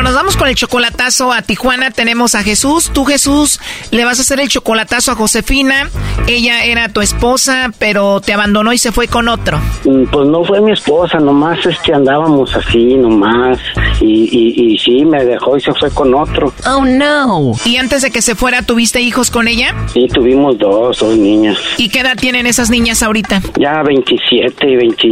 Bueno, nos vamos con el chocolatazo a Tijuana. Tenemos a Jesús. Tú, Jesús, le vas a hacer el chocolatazo a Josefina. Ella era tu esposa, pero te abandonó y se fue con otro. Mm, Pues no fue mi esposa, nomás este andábamos así, nomás. Y, y, y sí, me dejó y se fue con otro. Oh, no. ¿Y antes de que se fuera, tuviste hijos con ella? Sí, tuvimos dos, dos niñas. ¿Y qué edad tienen esas niñas ahorita? Ya 27 y 20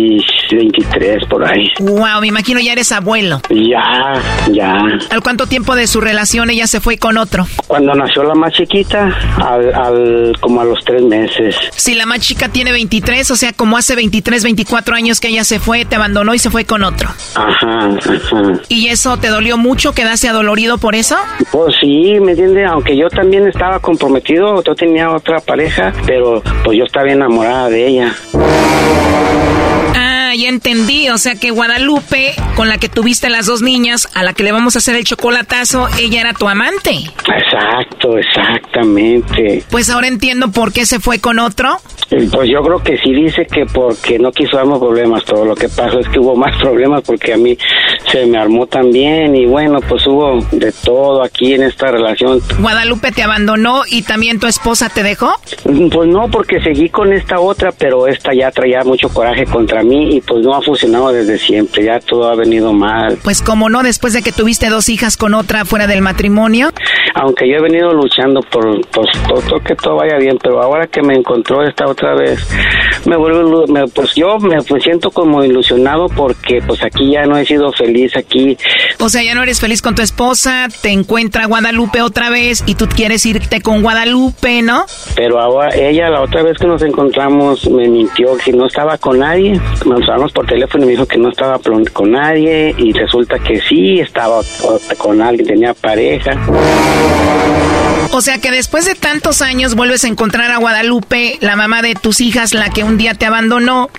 23 por ahí. Wow, me imagino ya eres abuelo. Ya, ya. ¿Al cuánto tiempo de su relación ella se fue con otro? Cuando nació la más chiquita, al, al como a los tres meses. Si la más chica tiene 23, o sea, como hace 23, 24 años que ella se fue, te abandonó y se fue con otro. Ajá, ajá. ¿Y eso te dolió mucho? ¿Quedaste adolorido por eso? Pues sí, me entiende, aunque yo también estaba comprometido, yo tenía otra pareja, pero pues yo estaba enamorada de ella. Ya entendí. O sea que Guadalupe, con la que tuviste las dos niñas, a la que le vamos a hacer el chocolatazo, ella era tu amante. Exacto, exactamente. Pues ahora entiendo por qué se fue con otro. Pues yo creo que sí dice que porque no quiso darme problemas, todo lo que pasó es que hubo más problemas porque a mí se me armó también y bueno, pues hubo de todo aquí en esta relación. Guadalupe te abandonó y también tu esposa te dejó. Pues no, porque seguí con esta otra, pero esta ya traía mucho coraje contra mí y pues no ha funcionado desde siempre, ya todo ha venido mal. Pues como no, después de que tuviste dos hijas con otra fuera del matrimonio. Aunque yo he venido luchando por, por que todo vaya bien, pero ahora que me encontró esta otra vez, me vuelvo, me- pues yo me pues, siento como ilusionado porque pues aquí ya no he sido feliz aquí. O sea, ya no eres feliz con tu esposa, te encuentra Guadalupe otra vez y tú quieres irte con Guadalupe, ¿no? Pero ahora ella, la otra vez que nos encontramos, me mintió que no estaba con nadie. Hablamos por teléfono y me dijo que no estaba con nadie y resulta que sí, estaba con alguien, tenía pareja. O sea que después de tantos años vuelves a encontrar a Guadalupe, la mamá de tus hijas, la que un día te abandonó.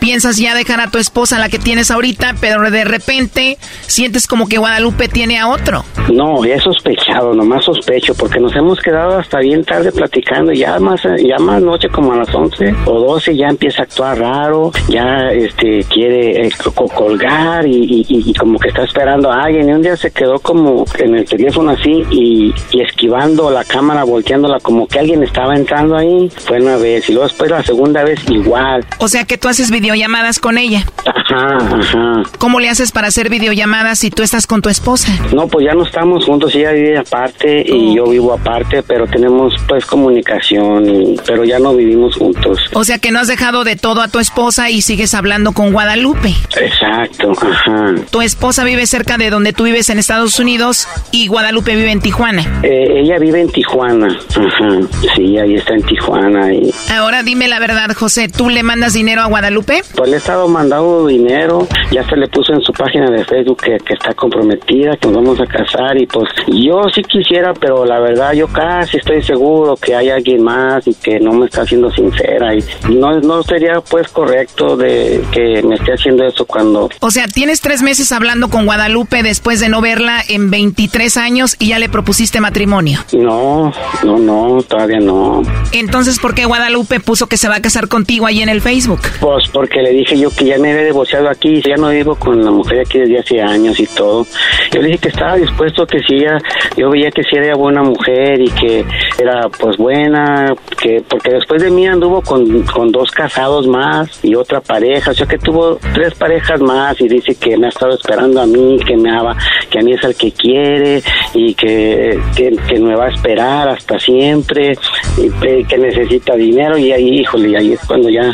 Piensas ya dejar a tu esposa, la que tienes ahorita, pero de repente sientes como que Guadalupe tiene a otro. No, he sospechado, nomás sospecho, porque nos hemos quedado hasta bien tarde platicando, ya más, ya más noche como a las 11 o 12 ya empieza a actuar raro, ya este quiere eh, co- colgar y, y- y- y como que está esperando a alguien y un día se quedó como en el teléfono así y, y esquivando la cámara, volteándola como que alguien estaba entrando ahí, fue una vez y luego después la segunda vez igual. O sea que tú haces videollamadas con ella. Ajá, ajá. ¿Cómo le haces para hacer videollamadas si tú estás con tu esposa? No, pues ya no estamos juntos, ella vive aparte y yo vivo aparte, pero tenemos pues comunicación, y- pero ya no vivimos juntos. O sea que no has dejado de todo a tu esposa y sigues hablando con Guadalupe. Exacto, ajá. Tu esposa vive cerca de donde tú vives en Estados Unidos y Guadalupe vive en Tijuana. Eh, ella vive en Tijuana, ajá. Sí, ahí está en Tijuana y Ahora dime la verdad, José, ¿tú le mandas dinero a Guadalupe? pues le he estado mandando dinero ya se le puso en su página de Facebook que, que está comprometida, que nos vamos a casar y pues yo sí quisiera, pero la verdad yo casi estoy seguro que hay alguien más y que no me está haciendo sincera y no, no sería pues correcto de que me esté haciendo eso cuando... O sea, tienes tres meses hablando con Guadalupe después de no verla en 23 años y ya le propusiste matrimonio. No, no, no, todavía no. Entonces, ¿por qué Guadalupe puso que se va a casar contigo ahí en el Facebook? Pues porque le dije yo que ya me había divorciado aquí, ya no vivo con la mujer aquí desde hace años y todo. Yo le dije que estaba dispuesto, que si ella, yo veía que si era buena mujer y que era pues buena, que porque después de mí anduvo con, con dos casados más y otra pareja, o sea que tuvo tres parejas más y dice que me ha estado esperando a mí, que me ama, que a mí es el que quiere y que, que, que me va a esperar hasta siempre que necesita dinero y ahí, híjole, y ahí es cuando ya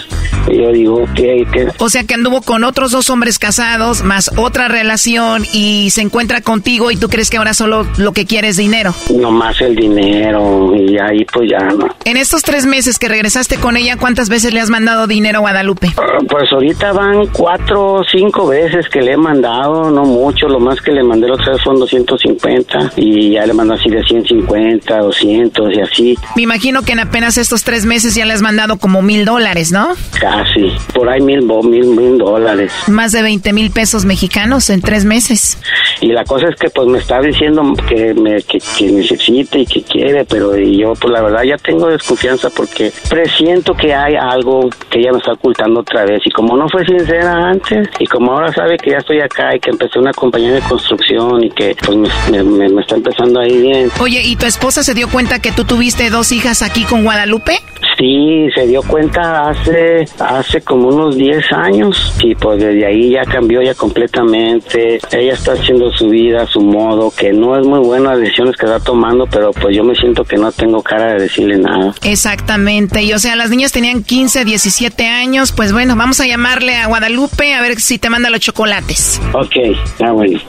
yo digo que, que... O sea que anduvo con otros dos hombres casados, más otra relación y se encuentra contigo y tú crees que ahora solo lo que quiere es dinero. No más el dinero y ahí pues ya no. En estos tres meses que regresaste con ella, ¿cuántas veces le has mandado dinero a Guadalupe? Uh, pues ahorita van cuatro o cinco veces que le he mandado, no mucho, lo más que le mandé los tres son 250 y ya le mando así de 150, 200 y así. Me imagino que en apenas estos tres meses ya le has mandado como mil dólares, ¿no? Casi, por ahí mil, mil, mil dólares. Más de 20 mil pesos mexicanos en tres meses. Y la cosa es que pues me está diciendo que, me, que, necesite y que quiere, pero yo pues la verdad ya tengo desconfianza porque presiento que hay algo que ella me está ocultando otra vez. Y como no fue sincera antes, y como ahora sabe que ya estoy acá y que empecé una compañía de construcción y que pues me, me está empezando a ir bien. Oye, ¿y tu esposa se dio cuenta que tú tuviste dos hijas aquí con Guadalupe? Sí, se dio cuenta hace hace como unos 10 años y pues desde ahí ya cambió ya completamente. Ella está haciendo su vida a su modo, que no es muy buena las decisiones que está tomando, pero pues yo me siento que no tengo cara de decirle nada. Exactamente, y o sea, las niñas tenían 15, 17 años, pues bueno, vamos a llamarle a Guadalupe a ver si te manda los chocolates. Ok, está bueno.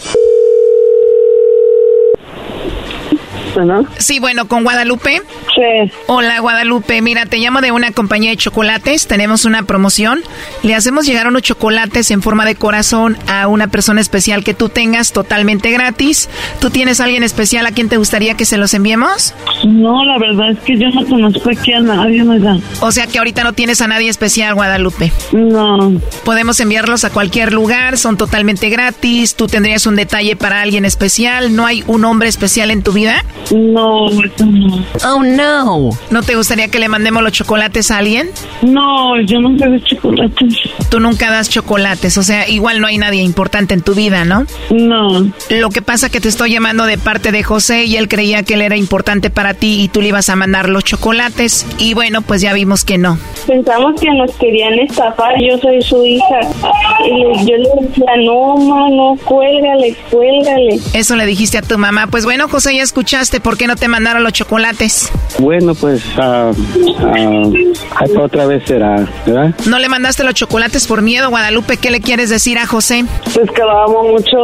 Sí, bueno, con Guadalupe. Sí. Hola, Guadalupe. Mira, te llamo de una compañía de chocolates. Tenemos una promoción. Le hacemos llegar unos chocolates en forma de corazón a una persona especial que tú tengas totalmente gratis. ¿Tú tienes alguien especial a quien te gustaría que se los enviemos? No, la verdad es que yo no conozco aquí a nadie, ¿verdad? O sea que ahorita no tienes a nadie especial, Guadalupe. No. Podemos enviarlos a cualquier lugar, son totalmente gratis. ¿Tú tendrías un detalle para alguien especial? ¿No hay un hombre especial en tu vida? No, no. Oh, no. ¿No te gustaría que le mandemos los chocolates a alguien? No, yo nunca doy chocolates. Tú nunca das chocolates, o sea, igual no hay nadie importante en tu vida, ¿no? No. Lo que pasa que te estoy llamando de parte de José y él creía que él era importante para ti y tú le ibas a mandar los chocolates y bueno, pues ya vimos que no. Pensamos que nos querían estafar, yo soy su hija. Y yo le decía, no, mamá, no, cuélgale, cuélgale. Eso le dijiste a tu mamá. Pues bueno, José, ya escuchaste ¿por qué no te mandaron los chocolates? Bueno, pues uh, otra vez será, ¿verdad? ¿No le mandaste los chocolates por miedo, Guadalupe? ¿Qué le quieres decir a José? Pues que lo amo mucho.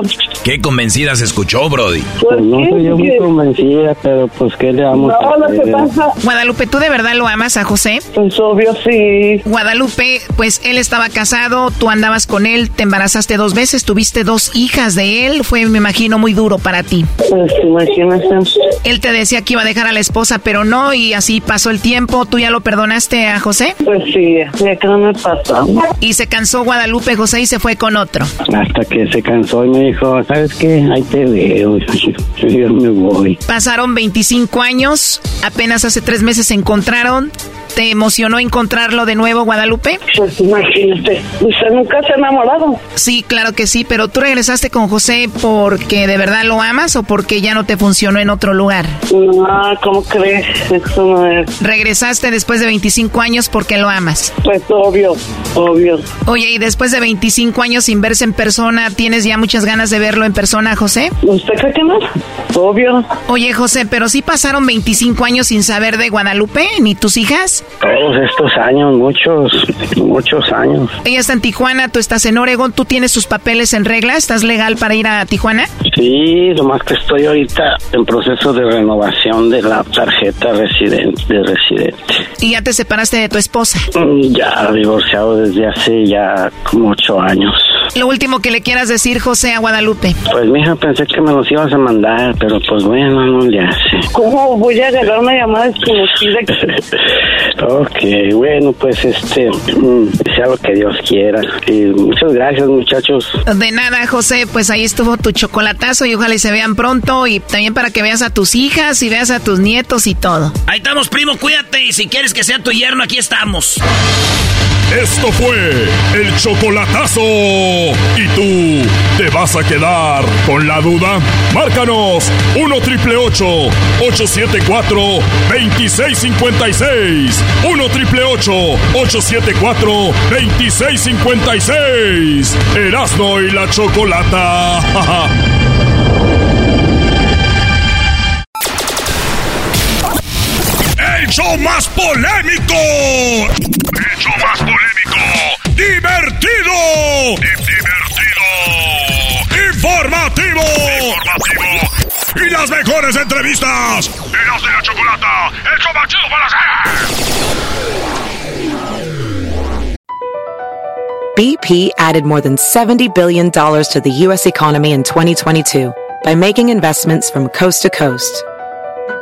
¿Qué convencida se escuchó, Brody? Pues no soy yo muy convencida, pero pues ¿qué le amo? No, lo que pasa... Guadalupe, ¿tú de verdad lo amas a José? Pues obvio, sí. Guadalupe, pues él estaba casado, tú andabas con él, te embarazaste dos veces, tuviste dos hijas de él, fue, me imagino, muy duro para ti. Pues imagínate. Él te decía que iba a dejar a la esposa, pero no, y así pasó el tiempo. ¿Tú ya lo perdonaste a José? Pues sí, ya que no me pasó. Y se cansó Guadalupe José y se fue con otro. Hasta que se cansó y me dijo, ¿sabes qué? Ahí te veo, yo me voy. Pasaron 25 años, apenas hace tres meses se encontraron. ¿Te emocionó encontrarlo de nuevo, Guadalupe? Pues imagínate, ¿usted nunca se ha enamorado? Sí, claro que sí, pero tú regresaste con José porque de verdad lo amas o porque ya no te funcionó en otro lugar? No, ¿cómo crees? Eso no es. Regresaste después de 25 años porque lo amas. Pues obvio, obvio. Oye, y después de 25 años sin verse en persona, ¿tienes ya muchas ganas de verlo en persona, José? ¿Usted cree que no? Obvio. Oye, José, pero sí pasaron 25 años sin saber de Guadalupe, ni tus hijas. Todos estos años, muchos, muchos años. Ella está en Tijuana, tú estás en Oregon, ¿tú tienes sus papeles en regla? ¿Estás legal para ir a Tijuana? Sí, nomás que estoy ahorita en proceso de renovación de la tarjeta residente, de residente. ¿Y ya te separaste de tu esposa? Mm, Ya divorciado desde hace ya como ocho años. Lo último que le quieras decir, José, a Guadalupe. Pues mija, pensé que me los ibas a mandar, pero pues bueno, no le hace. ¿Cómo voy a agarrar una llamada desconocida? ok, bueno, pues este, mm, sea lo que Dios quiera. Y muchas gracias, muchachos. De nada, José, pues ahí estuvo tu y ojalá y se vean pronto y también para que veas a tus hijas y veas a tus nietos y todo. Ahí estamos, primo, cuídate. Y si quieres que sea tu yerno, aquí estamos. Esto fue el chocolatazo. ¿Y tú te vas a quedar con la duda? Márcanos 1 triple 874 2656. 1 triple 874 2656. Erasno y la chocolata. ¡El show más polémico! ¡El show más polémico! ¡Divertido! ¡Divertido! ¡Informativo! ¡Informativo! ¡Y las mejores entrevistas! ¡Eras de la chocolata! ¡El show más chido para! BP added more than $70 billion to the U.S. economy in 2022 by making investments from coast to coast.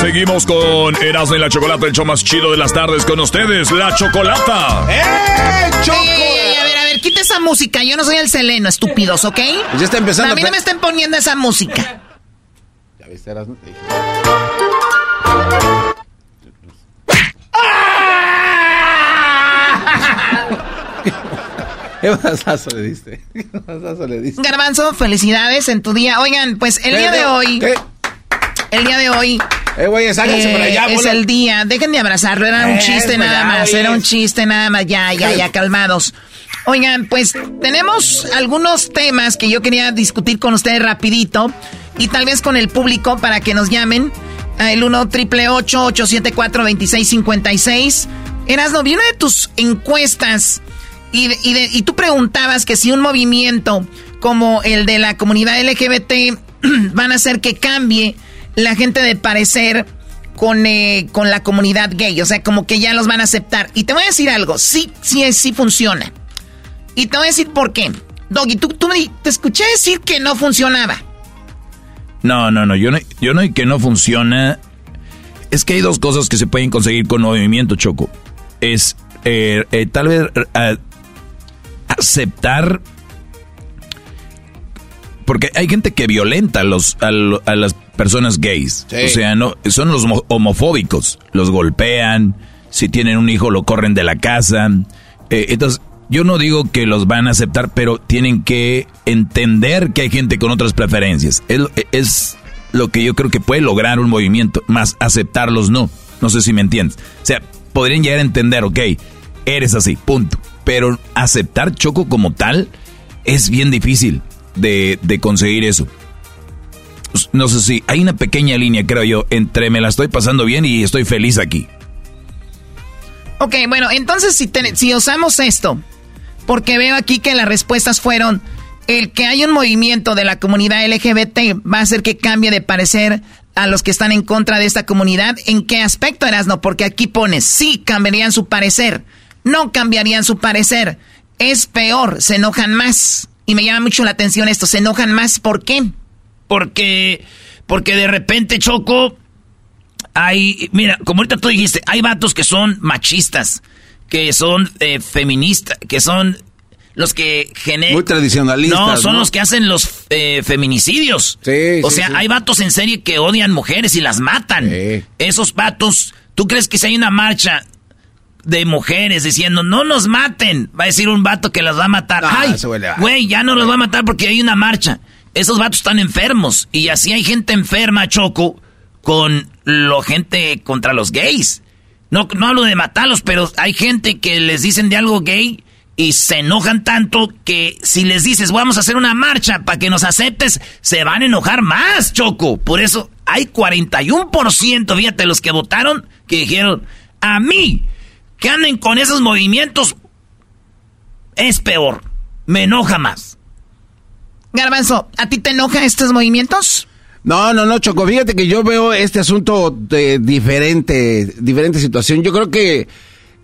Seguimos con Erasmo y la Chocolata, el show más chido de las tardes con ustedes, la Chocolata. ¡Eh, Choco! a ver, a ver, quita esa música. Yo no soy el Seleno, estúpidos, ¿ok? Ya está empezando. A mí no me estén poniendo esa música. Ya viste, Erasmo. ¿Qué masazo le diste? ¿Qué masazo le diste? Garbanzo, felicidades en tu día. Oigan, pues el día de hoy. El día de hoy. Eh, güey, sáquense para allá, Es el día. Dejen de abrazarlo. Era un Eh, chiste es nada más. Era un chiste nada más. Ya, ya, ya, calmados. Oigan, pues tenemos algunos temas que yo quería discutir con ustedes rapidito y tal vez con el público para que nos llamen al 1 triple 874 2656 Erasno, vi una de tus encuestas y, de- y, de- y tú preguntabas que si un movimiento como el de la comunidad LGBT van a hacer que cambie la gente de parecer con, eh, con la comunidad gay. O sea, como que ya los van a aceptar. Y te voy a decir algo, sí, sí, sí funciona. Y te voy a decir por qué. Doggy, tú, tú te escuché decir que no funcionaba. No, no, no, yo no, yo no, que no funciona. Es que hay dos cosas que se pueden conseguir con movimiento, Choco. Es eh, eh, tal vez eh, aceptar... Porque hay gente que violenta a, los, a, lo- a las personas gays. Sí. O sea, no son los homo- homofóbicos. Los golpean, si tienen un hijo lo corren de la casa. Eh, entonces, yo no digo que los van a aceptar, pero tienen que entender que hay gente con otras preferencias. Es, es lo que yo creo que puede lograr un movimiento, más aceptarlos no. No sé si me entiendes. O sea, podrían llegar a entender, ok, eres así, punto. Pero aceptar Choco como tal es bien difícil de, de conseguir eso. No sé si hay una pequeña línea, creo yo, entre me la estoy pasando bien y estoy feliz aquí. Ok, bueno, entonces si, si usamos esto, porque veo aquí que las respuestas fueron, el que hay un movimiento de la comunidad LGBT va a hacer que cambie de parecer a los que están en contra de esta comunidad. ¿En qué aspecto, Erasno? Porque aquí pones, sí cambiarían su parecer, no cambiarían su parecer, es peor, se enojan más. Y me llama mucho la atención esto, se enojan más, ¿por qué? Porque, porque de repente, Choco, hay, mira, como ahorita tú dijiste, hay vatos que son machistas, que son eh, feministas, que son los que generan... Muy tradicionalistas, No, son ¿no? los que hacen los eh, feminicidios. Sí, o sí, sea, sí. hay vatos en serie que odian mujeres y las matan. Esos vatos, ¿tú crees que si hay una marcha de mujeres diciendo no nos maten? Va a decir un vato que las va a matar. Ay, güey, ya no los va a matar porque hay una marcha. Esos vatos están enfermos. Y así hay gente enferma, Choco, con la gente contra los gays. No, no hablo de matarlos, pero hay gente que les dicen de algo gay y se enojan tanto que si les dices vamos a hacer una marcha para que nos aceptes, se van a enojar más, Choco. Por eso hay 41%, fíjate, los que votaron que dijeron, a mí, que anden con esos movimientos, es peor, me enoja más. Garbanzo, ¿a ti te enojan estos movimientos? No, no, no, Choco. Fíjate que yo veo este asunto de diferente, diferente situación. Yo creo que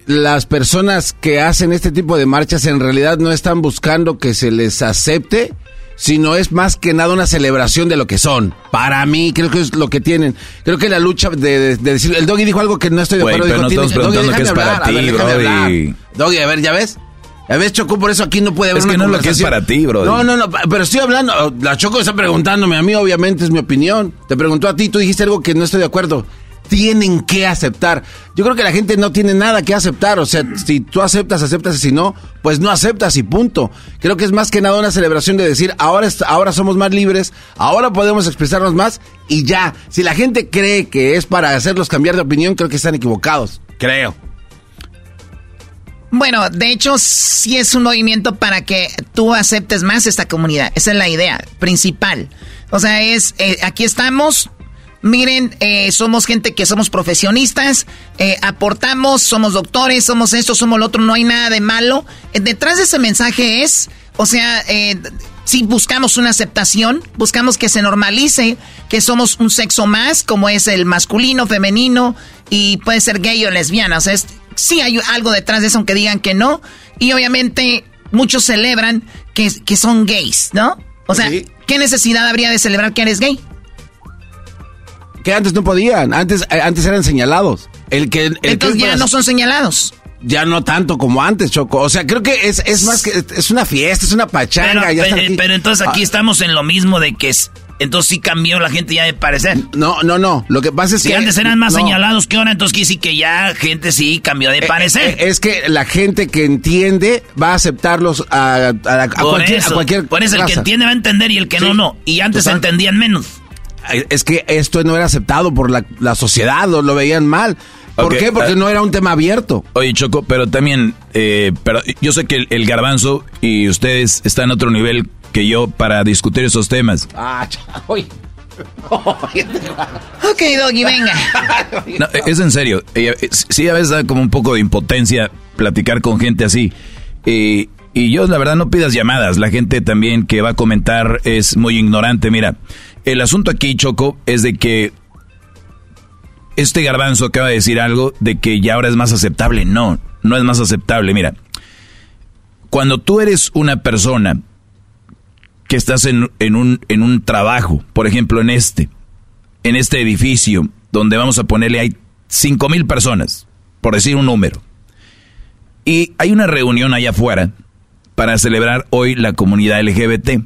las personas que hacen este tipo de marchas en realidad no están buscando que se les acepte, sino es más que nada una celebración de lo que son. Para mí, creo que es lo que tienen. Creo que la lucha de, decir. El Doggy dijo algo que no estoy de acuerdo. pero no estamos preguntando qué es para ti, Doggy. Doggy, a ver, ¿ya ves? A ver, Choco, por eso aquí no puede haber Es que no es lo que es para ti, bro. No, no, no, pero estoy hablando. La Choco está preguntándome a mí, obviamente es mi opinión. Te preguntó a ti, tú dijiste algo que no estoy de acuerdo. Tienen que aceptar. Yo creo que la gente no tiene nada que aceptar. O sea, si tú aceptas, aceptas. Y si no, pues no aceptas y punto. Creo que es más que nada una celebración de decir, ahora, ahora somos más libres, ahora podemos expresarnos más y ya. Si la gente cree que es para hacerlos cambiar de opinión, creo que están equivocados. Creo. Bueno, de hecho, sí es un movimiento para que tú aceptes más esta comunidad. Esa es la idea principal. O sea, es, eh, aquí estamos, miren, eh, somos gente que somos profesionistas, eh, aportamos, somos doctores, somos esto, somos lo otro, no hay nada de malo. detrás de ese mensaje es, o sea, si buscamos una aceptación, buscamos que se normalice que somos un sexo más, como es el masculino, femenino, y puede ser gay o lesbiana. O sea, es sí hay algo detrás de eso, aunque digan que no. Y obviamente muchos celebran que, que son gays, ¿no? O sea, ¿qué necesidad habría de celebrar que eres gay? Que antes no podían, antes, eh, antes eran señalados. El que, Entonces ya no son señalados. Ya no tanto como antes, Choco. O sea, creo que es, es más que es una fiesta, es una pachanga. Pero, entonces aquí ah. estamos en lo mismo de que es, entonces sí cambió la gente ya de parecer. No, no, no. Lo que pasa es que. antes eran más señalados que ahora, entonces sí que ya gente sí cambió de eh, parecer. Eh, es que la gente que entiende va a aceptarlos a, cualquier, a cualquier. Por eso el que entiende va a entender y el que no, no. Y antes entendían menos. Es que esto no era aceptado por la, sociedad, o lo veían mal. ¿Por qué? Porque ah. no era un tema abierto. Oye, Choco, pero también, eh, pero yo sé que el, garbanzo y ustedes están a otro nivel que yo para discutir esos temas. Ah, oye. ok, Doggy, venga. No, es en serio. Sí, a veces da como un poco de impotencia platicar con gente así. y yo, la verdad, no pidas llamadas. La gente también que va a comentar es muy ignorante. Mira, el asunto aquí, Choco, es de que este garbanzo acaba de decir algo de que ya ahora es más aceptable. No, no es más aceptable. Mira, cuando tú eres una persona que estás en, un, en un trabajo, por ejemplo en este, en este edificio, donde vamos a ponerle hay cinco mil personas, por decir un número, y hay una reunión allá afuera para celebrar hoy la comunidad LGBT.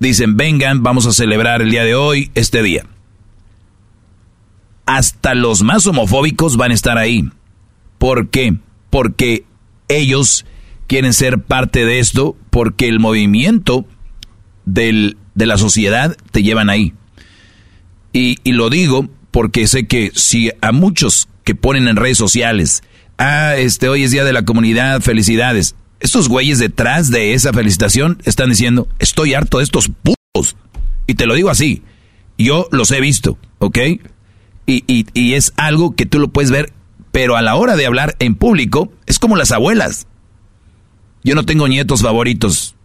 Dicen, vengan, vamos a celebrar el día de hoy, este día. Hasta los más homofóbicos van a estar ahí. ¿Por qué? Porque ellos quieren ser parte de esto porque el movimiento del, de la sociedad te llevan ahí. Y, lo digo porque sé que si a muchos que ponen en redes sociales, ah, este hoy es día de la comunidad, felicidades. Estos güeyes detrás de esa felicitación están diciendo, estoy harto de estos putos. Y te lo digo así, yo los he visto, ¿ok? Y, y, y es algo que tú lo puedes ver, pero a la hora de hablar en público es como las abuelas yo no tengo nietos favoritos.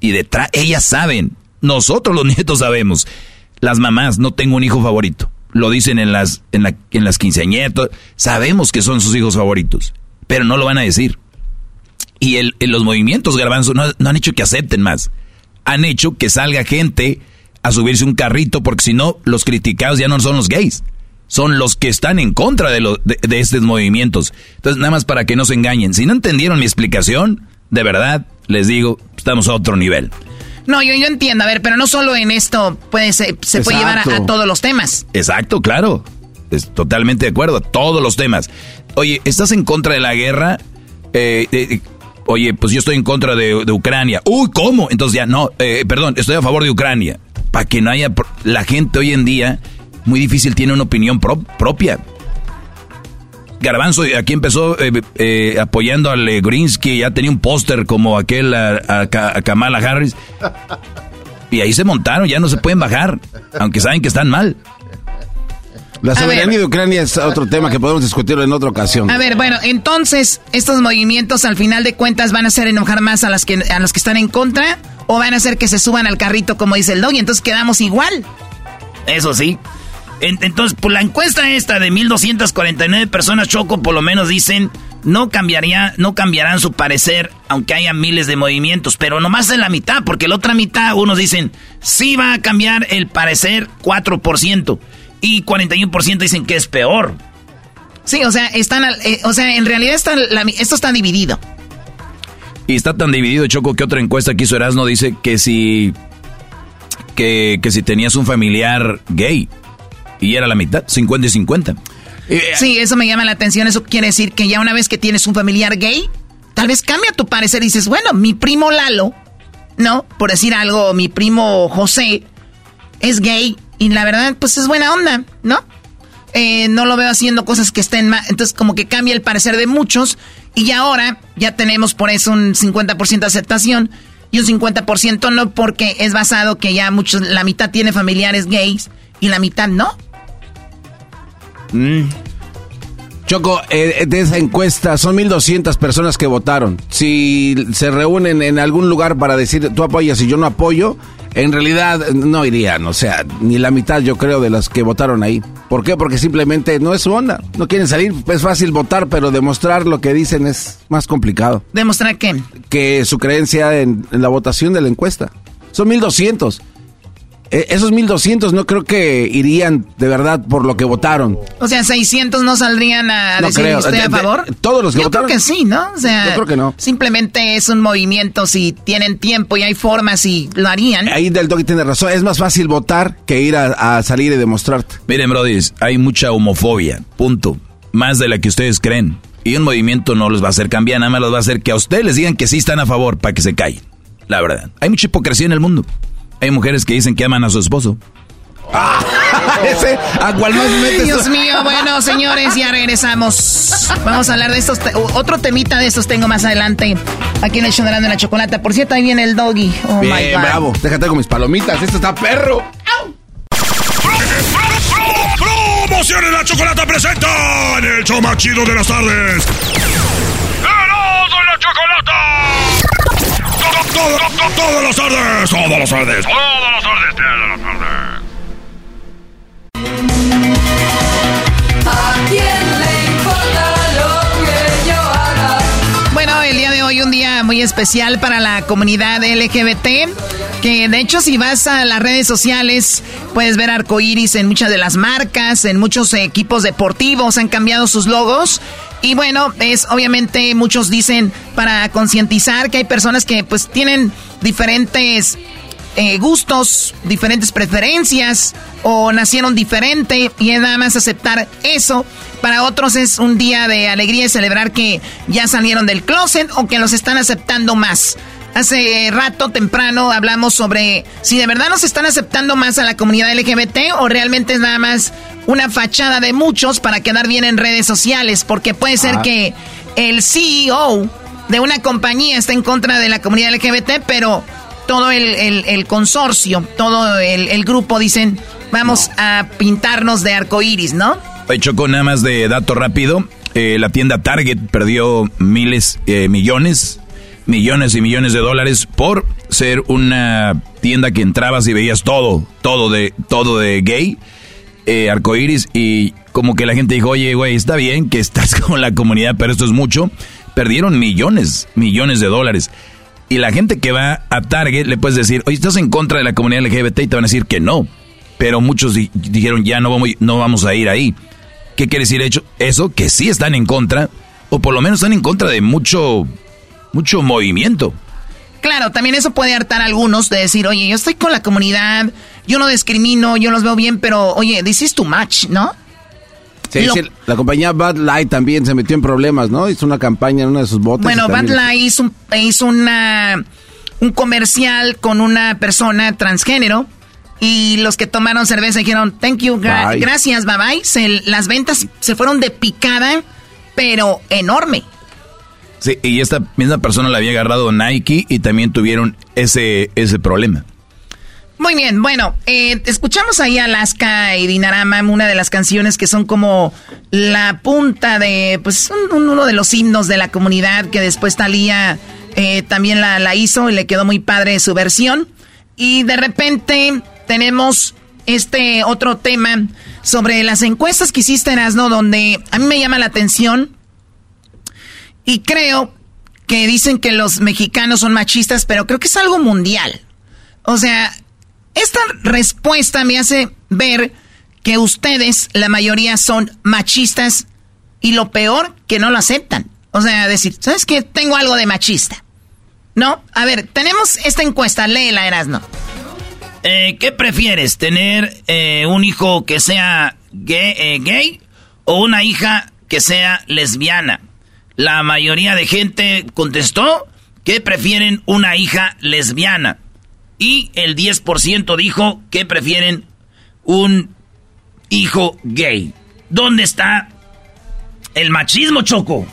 Y detrás, ellas saben. Nosotros los nietos sabemos. Las mamás, no tengo un hijo favorito. Lo dicen en las, en, la, en las quinceañeras. Sabemos que son sus hijos favoritos. Pero no lo van a decir. Y el, los movimientos, garbanzo, no, no han hecho que acepten más. Han hecho que salga gente a subirse un carrito porque si no, los criticados ya no son los gays son los que están en contra de, de, de, estos movimientos. Entonces, nada más para que no se engañen. Si no entendieron mi explicación, de verdad, les digo, estamos a otro nivel. No, yo, yo entiendo, a ver, pero no solo en esto puede se, se puede llevar a, todos los temas. Exacto, claro. Es totalmente de acuerdo, todos los temas. Oye, ¿estás en contra de la guerra? Eh, eh, oye, pues yo estoy en contra de, Ucrania. Uy, ¿cómo? Entonces ya, no, eh, perdón, estoy a favor de Ucrania. Para que no haya... La gente hoy en día muy difícil tiene una opinión propia. Garbanzo aquí empezó eh, eh, apoyando a Legrinsky, ya tenía un póster como aquel a, Kamala Harris. Y ahí se montaron, ya no se pueden bajar, aunque saben que están mal. La soberanía de Ucrania es otro tema que podemos discutir en otra ocasión. A ver, bueno, entonces, ¿estos movimientos al final de cuentas van a hacer enojar más a, las que, a los que están en contra? ¿O van a hacer que se suban al carrito como dice el dog y entonces quedamos igual? Eso sí. Entonces, por la encuesta esta de 1249 personas, Choco, por lo menos dicen, no cambiaría, no cambiarán su parecer, aunque haya miles de movimientos, pero nomás en la mitad, porque la otra mitad, unos dicen, sí va a cambiar el parecer 4%, y 41% dicen que es peor. Sí, o sea, están, eh, o sea, en realidad esto está dividido. Y está tan dividido, Choco, que otra encuesta que hizo Erasmo dice que si, que, que si tenías un familiar gay, y era la mitad, 50 y 50. Sí, eso me llama la atención. Eso quiere decir que ya una vez que tienes un familiar gay, tal vez cambia tu parecer y dices, bueno, mi primo Lalo, ¿no? Por decir algo, mi primo José es gay y la verdad, pues es buena onda, ¿no? Eh, no lo veo haciendo cosas que estén mal. Entonces, como que cambia el parecer de muchos. Y ahora ya tenemos por eso un 50% de aceptación y un 50% no, porque es basado que ya muchos, la mitad tiene familiares gays y la mitad no. Mm. Choco, eh, de esa encuesta son 1.200 personas que votaron. Si se reúnen en algún lugar para decir tú apoyas y yo no apoyo, en realidad no irían. O sea, ni la mitad yo creo de las que votaron ahí. ¿Por qué? Porque simplemente no es su onda. No quieren salir. Es fácil votar, pero demostrar lo que dicen es más complicado. ¿Demostrar qué? Que su creencia en, en la votación de la encuesta. Son 1.200. Eh, esos 1200 no creo que irían de verdad por lo que votaron. O sea, 600 no saldrían a decir usted a favor. todos los que Yo creo que sí, ¿no? O sea, Yo creo que no. Simplemente es un movimiento, si tienen tiempo y hay formas y lo harían. Ahí del Doggy tiene razón, es más fácil votar que ir a, salir y demostrarte. Miren, Brody, hay mucha homofobia, punto. Más de la que ustedes creen. Y un movimiento no los va a hacer cambiar, nada más los va a hacer que a ustedes les digan que sí están a favor para que se callen. La verdad. Hay mucha hipocresía en el mundo. Hay mujeres que dicen que aman a su esposo. Ah, ese, ¿a cuál más Dios mío, bueno, señores, ya regresamos. Vamos a hablar de estos, otro temita de estos tengo más adelante. Aquí en el show de la chocolate. Por cierto, ahí viene el doggy. Oh Bien, my God. bravo. Déjate con mis palomitas. Esto está perro. Promociones la chocolata presenta en el show más chido de las tardes. Todas las tardes, todas las tardes, todas las tardes, todas las tardes. ¿A quién le importa lo que yo haga? Bueno, el día de hoy un día muy especial para la comunidad LGBT. Que de hecho, si vas a las redes sociales, puedes ver arcoíris en muchas de las marcas, en muchos equipos deportivos, han cambiado sus logos. Y bueno, es obviamente muchos dicen para concientizar que hay personas que pues tienen diferentes eh, gustos, diferentes preferencias o nacieron diferente y es nada más aceptar eso. Para otros es un día de alegría y celebrar que ya salieron del closet o que los están aceptando más. Hace rato temprano hablamos sobre si de verdad nos están aceptando más a la comunidad LGBT o realmente es nada más una fachada de muchos para quedar bien en redes sociales, porque puede ser ah. que el CEO de una compañía esté en contra de la comunidad LGBT, pero todo el, consorcio, todo el, grupo dicen, vamos a pintarnos de arco iris, ¿no? Hecho con nada más de dato rápido, eh, la tienda Target perdió miles, eh, millones millones y millones de dólares por ser una tienda que entrabas y veías todo, todo de, todo de gay, eh, arcoiris, y como que la gente dijo, oye, güey, está bien que estás con la comunidad, pero esto es mucho. Perdieron millones, millones de dólares. Y la gente que va a Target le puedes decir, oye, estás en contra de la comunidad LGBT y te van a decir que no. Pero muchos dijeron, ya no vamos, no vamos a ir ahí. ¿Qué quiere decir hecho? Eso, que sí están en contra, o por lo menos están en contra de mucho mucho movimiento. Claro, también eso puede hartar a algunos de decir, oye, yo estoy con la comunidad, yo no discrimino, yo los veo bien, pero oye, this is too much, ¿no? Sí, la compañía Bud Light también se metió en problemas, ¿no? Hizo una campaña en una de sus botas. Bueno, Bud Light hizo, hizo una, un comercial con una persona transgénero Y los que tomaron cerveza dijeron, thank you, gracias, bye bye. las ventas se fueron de picada, pero enorme. Sí, y esta misma persona le había agarrado Nike y también tuvieron ese, ese problema. Muy bien, bueno, eh, escuchamos ahí Alaska y Dinarama, una de las canciones que son como la punta de, pues, uno de los himnos de la comunidad que después Talía eh, también la, la hizo y le quedó muy padre su versión. Y de repente tenemos este otro tema sobre las encuestas que hiciste, Erasno, donde a mí me llama la atención y creo que dicen que los mexicanos son machistas, pero creo que es algo mundial. O sea, esta respuesta me hace ver que ustedes, la mayoría, son machistas y lo peor, que no lo aceptan. O sea, decir, ¿sabes qué? Tengo algo de machista. ¿No? A ver, tenemos esta encuesta, léela, Erasno. Eh, ¿Qué prefieres? ¿Tener eh, un hijo que sea gay, eh, gay o una hija que sea lesbiana? La mayoría de gente contestó que prefieren una hija lesbiana. Y el 10% dijo que prefieren un hijo gay. ¿Dónde está el machismo, Choco?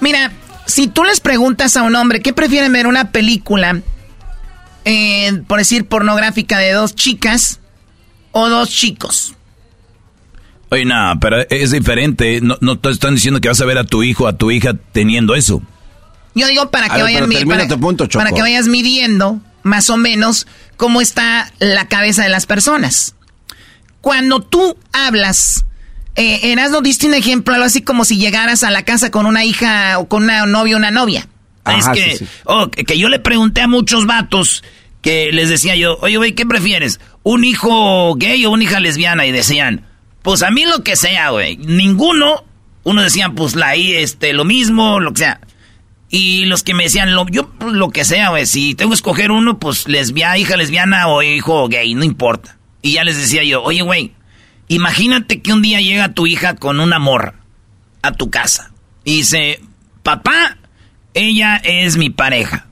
Mira, si tú les preguntas a un hombre qué prefieren ver una película, eh, por decir pornográfica, de dos chicas o dos chicos. Oye, nada, pero es diferente. No, no te están diciendo que vas a ver a tu hijo, a tu hija teniendo eso. Yo digo para que, vayan para, que vayas midiendo más o menos cómo está la cabeza de las personas. Cuando tú hablas, eh, Erasmo diste un ejemplo, algo así como si llegaras a la casa con una hija o con una novia o una novia. es que, oh, que yo le pregunté a muchos vatos que les decía yo, oye, güey, ¿qué prefieres? ¿Un hijo gay o una hija lesbiana? Y decían, pues a mí lo que sea, güey. Ninguno. Uno decían, pues la este, lo mismo, lo que sea. Y los que me decían, lo, yo pues, lo que sea, güey, si tengo que escoger uno, pues lesbiana, hija lesbiana o hijo gay, no importa. Y ya les decía yo, oye, güey, imagínate que un día llega tu hija con un amor a tu casa. Y dice, papá, ella es mi pareja.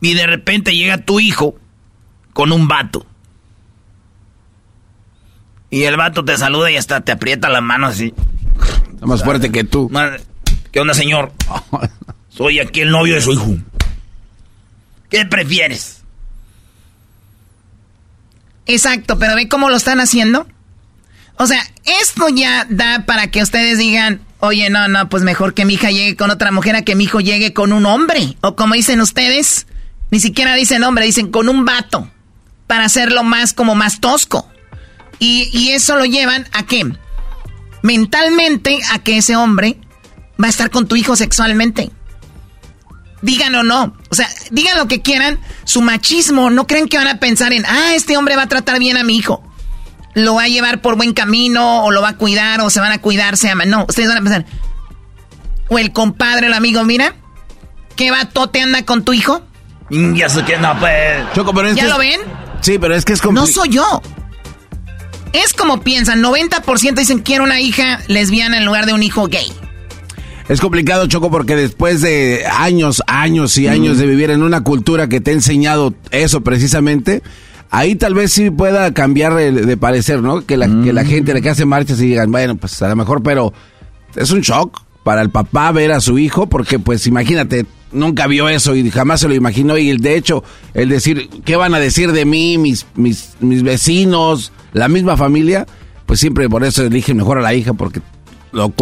Y de repente llega tu hijo con un vato. Y el vato te saluda y hasta te aprieta la mano así. Está más fuerte que tú. ¿Qué onda, señor? Soy aquí el novio de su hijo. ¿Qué prefieres? Exacto, pero ve cómo lo están haciendo. O sea, esto ya da para que ustedes digan, oye, no, no, pues mejor que mi hija llegue con otra mujer a que mi hijo llegue con un hombre. O como dicen ustedes, ni siquiera dicen hombre, dicen con un vato. Para hacerlo más como más tosco. Y, y eso lo llevan a qué? Mentalmente a que ese hombre va a estar con tu hijo sexualmente. Digan o no. O sea, digan lo que quieran. Su machismo, no creen que van a pensar en, ah, este hombre va a tratar bien a mi hijo. Lo va a llevar por buen camino, o lo va a cuidar, o se van a cuidar, se aman. No, ustedes van a pensar. O el compadre, el amigo, mira, ¿qué te anda con tu hijo? Ya sé que no, pues. ¿Ya lo ven? Sí, pero es que es como. No soy yo. Es como piensan, 90% dicen quiero una hija lesbiana en lugar de un hijo gay. Es complicado, Choco, porque después de años, años y años de vivir en una cultura que te ha enseñado eso precisamente, ahí tal vez sí pueda cambiar de, parecer, ¿no? Que la, que la gente le que hace marchas y digan, bueno, pues a lo mejor, pero es un shock para el papá ver a su hijo, porque pues imagínate, nunca vio eso y jamás se lo imaginó y de hecho el decir, ¿qué van a decir de mí, mis, mis, mis vecinos, la misma familia? Pues siempre por eso eligen mejor a la hija porque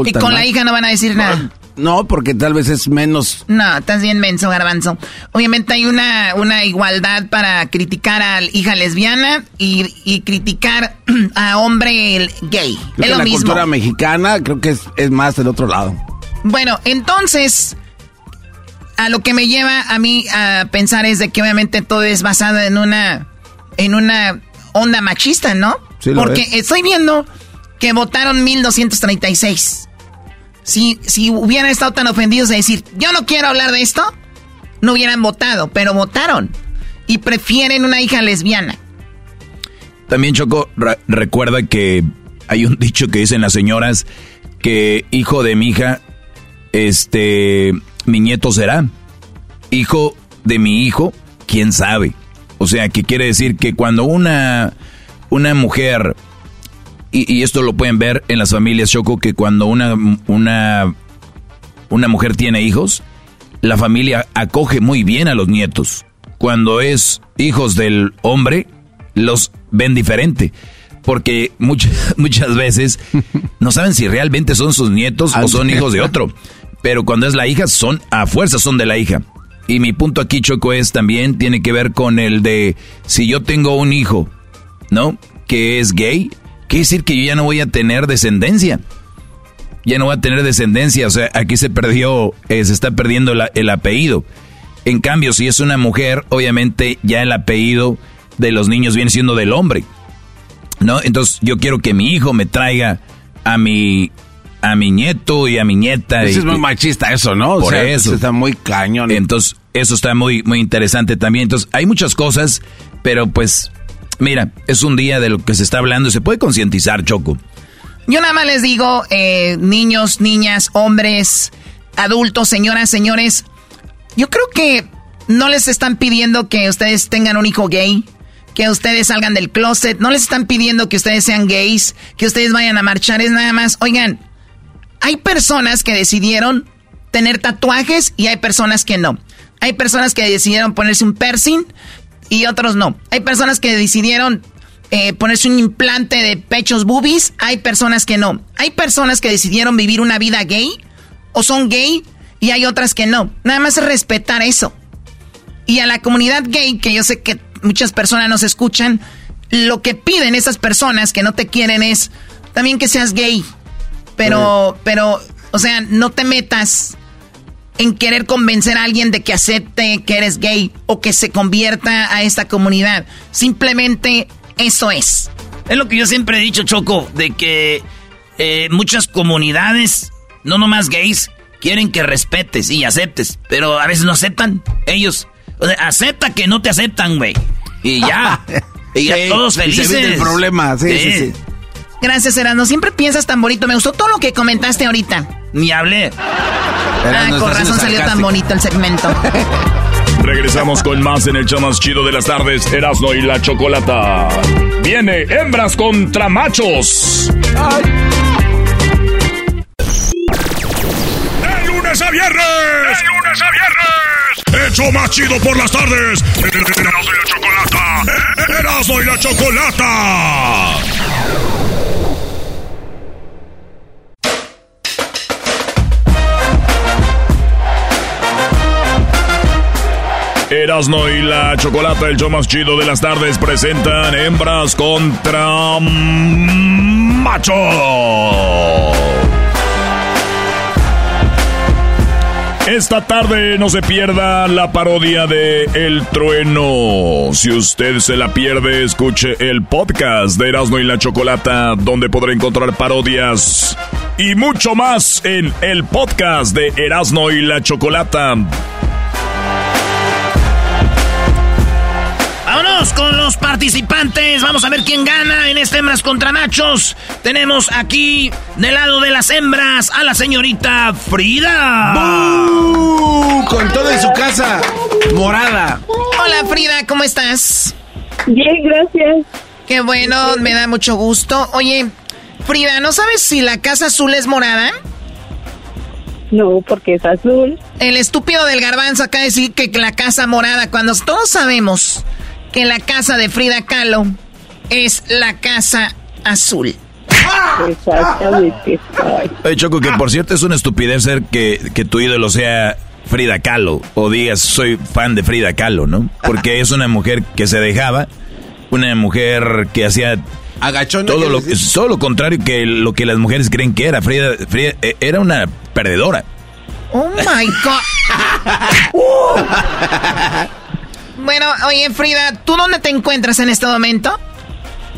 y con la hija no van a decir nada. No, porque tal vez es menos. No, estás bien menso, garbanzo. Obviamente hay una, una igualdad para criticar a hija lesbiana y, criticar a hombre gay. es lo la mismo. cultura mexicana creo que es, es más del otro lado. Bueno, entonces, a lo que me lleva a mí a pensar es de que obviamente todo es basado en una, en una onda machista, ¿no? Sí, Porque estoy viendo que votaron 1236. Si, si hubieran estado tan ofendidos de decir, yo no quiero hablar de esto, no hubieran votado, pero votaron. Y prefieren una hija lesbiana. También, Choco, recuerda que hay un dicho que dicen las señoras que hijo de mi hija, este, mi nieto será. Hijo de mi hijo, quién sabe. O sea, que quiere decir que cuando una, una mujer, y, esto lo pueden ver en las familias Choco, que cuando una, una, una mujer tiene hijos, la familia acoge muy bien a los nietos. Cuando es hijos del hombre, los ven diferente. Porque muchas, muchas veces no saben si realmente son sus nietos o son hijos de otro. Pero cuando es la hija, son a fuerza son de la hija. Y mi punto aquí, Choco, es también tiene que ver con el de si yo tengo un hijo, ¿no? Que es gay, quiere decir que yo ya no voy a tener descendencia. Ya no voy a tener descendencia. O sea, aquí se perdió, eh, se está perdiendo el apellido. En cambio, si es una mujer, obviamente ya el apellido de los niños viene siendo del hombre. ¿No? Entonces yo quiero que mi hijo me traiga a mi a mi nieto y a mi nieta. Eso es muy machista eso, ¿no? Por eso. Está muy cañón. Entonces, eso está muy, muy interesante también. Entonces, hay muchas cosas, pero pues, mira, es un día de lo que se está hablando. Se puede concientizar, Choco. Yo nada más les digo, eh, niños, niñas, hombres, adultos, señoras, señores, yo creo que no les están pidiendo que ustedes tengan un hijo gay, que ustedes salgan del closet, no les están pidiendo que ustedes sean gays, que ustedes vayan a marchar, es nada más, oigan, hay personas que decidieron tener tatuajes y hay personas que no. Hay personas que decidieron ponerse un piercing y otros no. Hay personas que decidieron eh, ponerse un implante de pechos boobies. Hay personas que no. Hay personas que decidieron vivir una vida gay o son gay y hay otras que no. Nada más es respetar eso. Y a la comunidad gay, que yo sé que muchas personas nos escuchan, lo que piden esas personas que no te quieren es también que seas gay. Pero, pero, o sea, no te metas en querer convencer a alguien de que acepte que eres gay o que se convierta a esta comunidad. Simplemente eso es. Es lo que yo siempre he dicho, Choco, de que eh, muchas comunidades, no nomás gays, quieren que respetes y aceptes, pero a veces no aceptan. Ellos, o sea, acepta que no te aceptan, güey. Y ya. y ya todos felices. Y el problema, sí, sí, sí. Gracias, Erasmo. Siempre piensas tan bonito. Me gustó todo lo que comentaste ahorita. Ni hablé. Ah, con razón salió tan bonito el segmento. Regresamos con más en el show más chido de las tardes, Erasmo y la Chocolata. Viene hembras contra machos. Ay. ¡De lunes a viernes! ¡Hecho más chido por las tardes! ¡Erasmo y la Chocolata! ¡Erasmo y la Chocolata! Erasno y la Chocolata, el show más chido de las tardes, presentan hembras contra macho. Esta tarde no se pierda la parodia de El Trueno. Si usted se la pierde, escuche el podcast de Erasmo y la Chocolata, donde podrá encontrar parodias y mucho más en el podcast de Erasmo y la Chocolata. Con los participantes. Vamos a ver quién gana en este hembras contra machos. Tenemos aquí del lado de las hembras a la señorita Frida. Con todo en su casa morada. Hola Frida, ¿cómo estás? Bien, gracias. Qué bueno, me da mucho gusto. Oye, Frida, ¿no sabes si la casa azul es morada? No, porque es azul. El estúpido del garbanzo acá decir que la casa morada, cuando todos sabemos que la casa de Frida Kahlo es la casa azul. Exactamente. Oye, Choco, que por cierto es una estupidez ser que, que tu ídolo sea Frida Kahlo o digas soy fan de Frida Kahlo, ¿no? Porque es una mujer que se dejaba, una mujer que hacía Agachón. Todo lo, todo lo contrario que lo que las mujeres creen que era. Frida, Frida eh, era una perdedora. Oh my God. Bueno, oye Frida, ¿tú dónde te encuentras en este momento?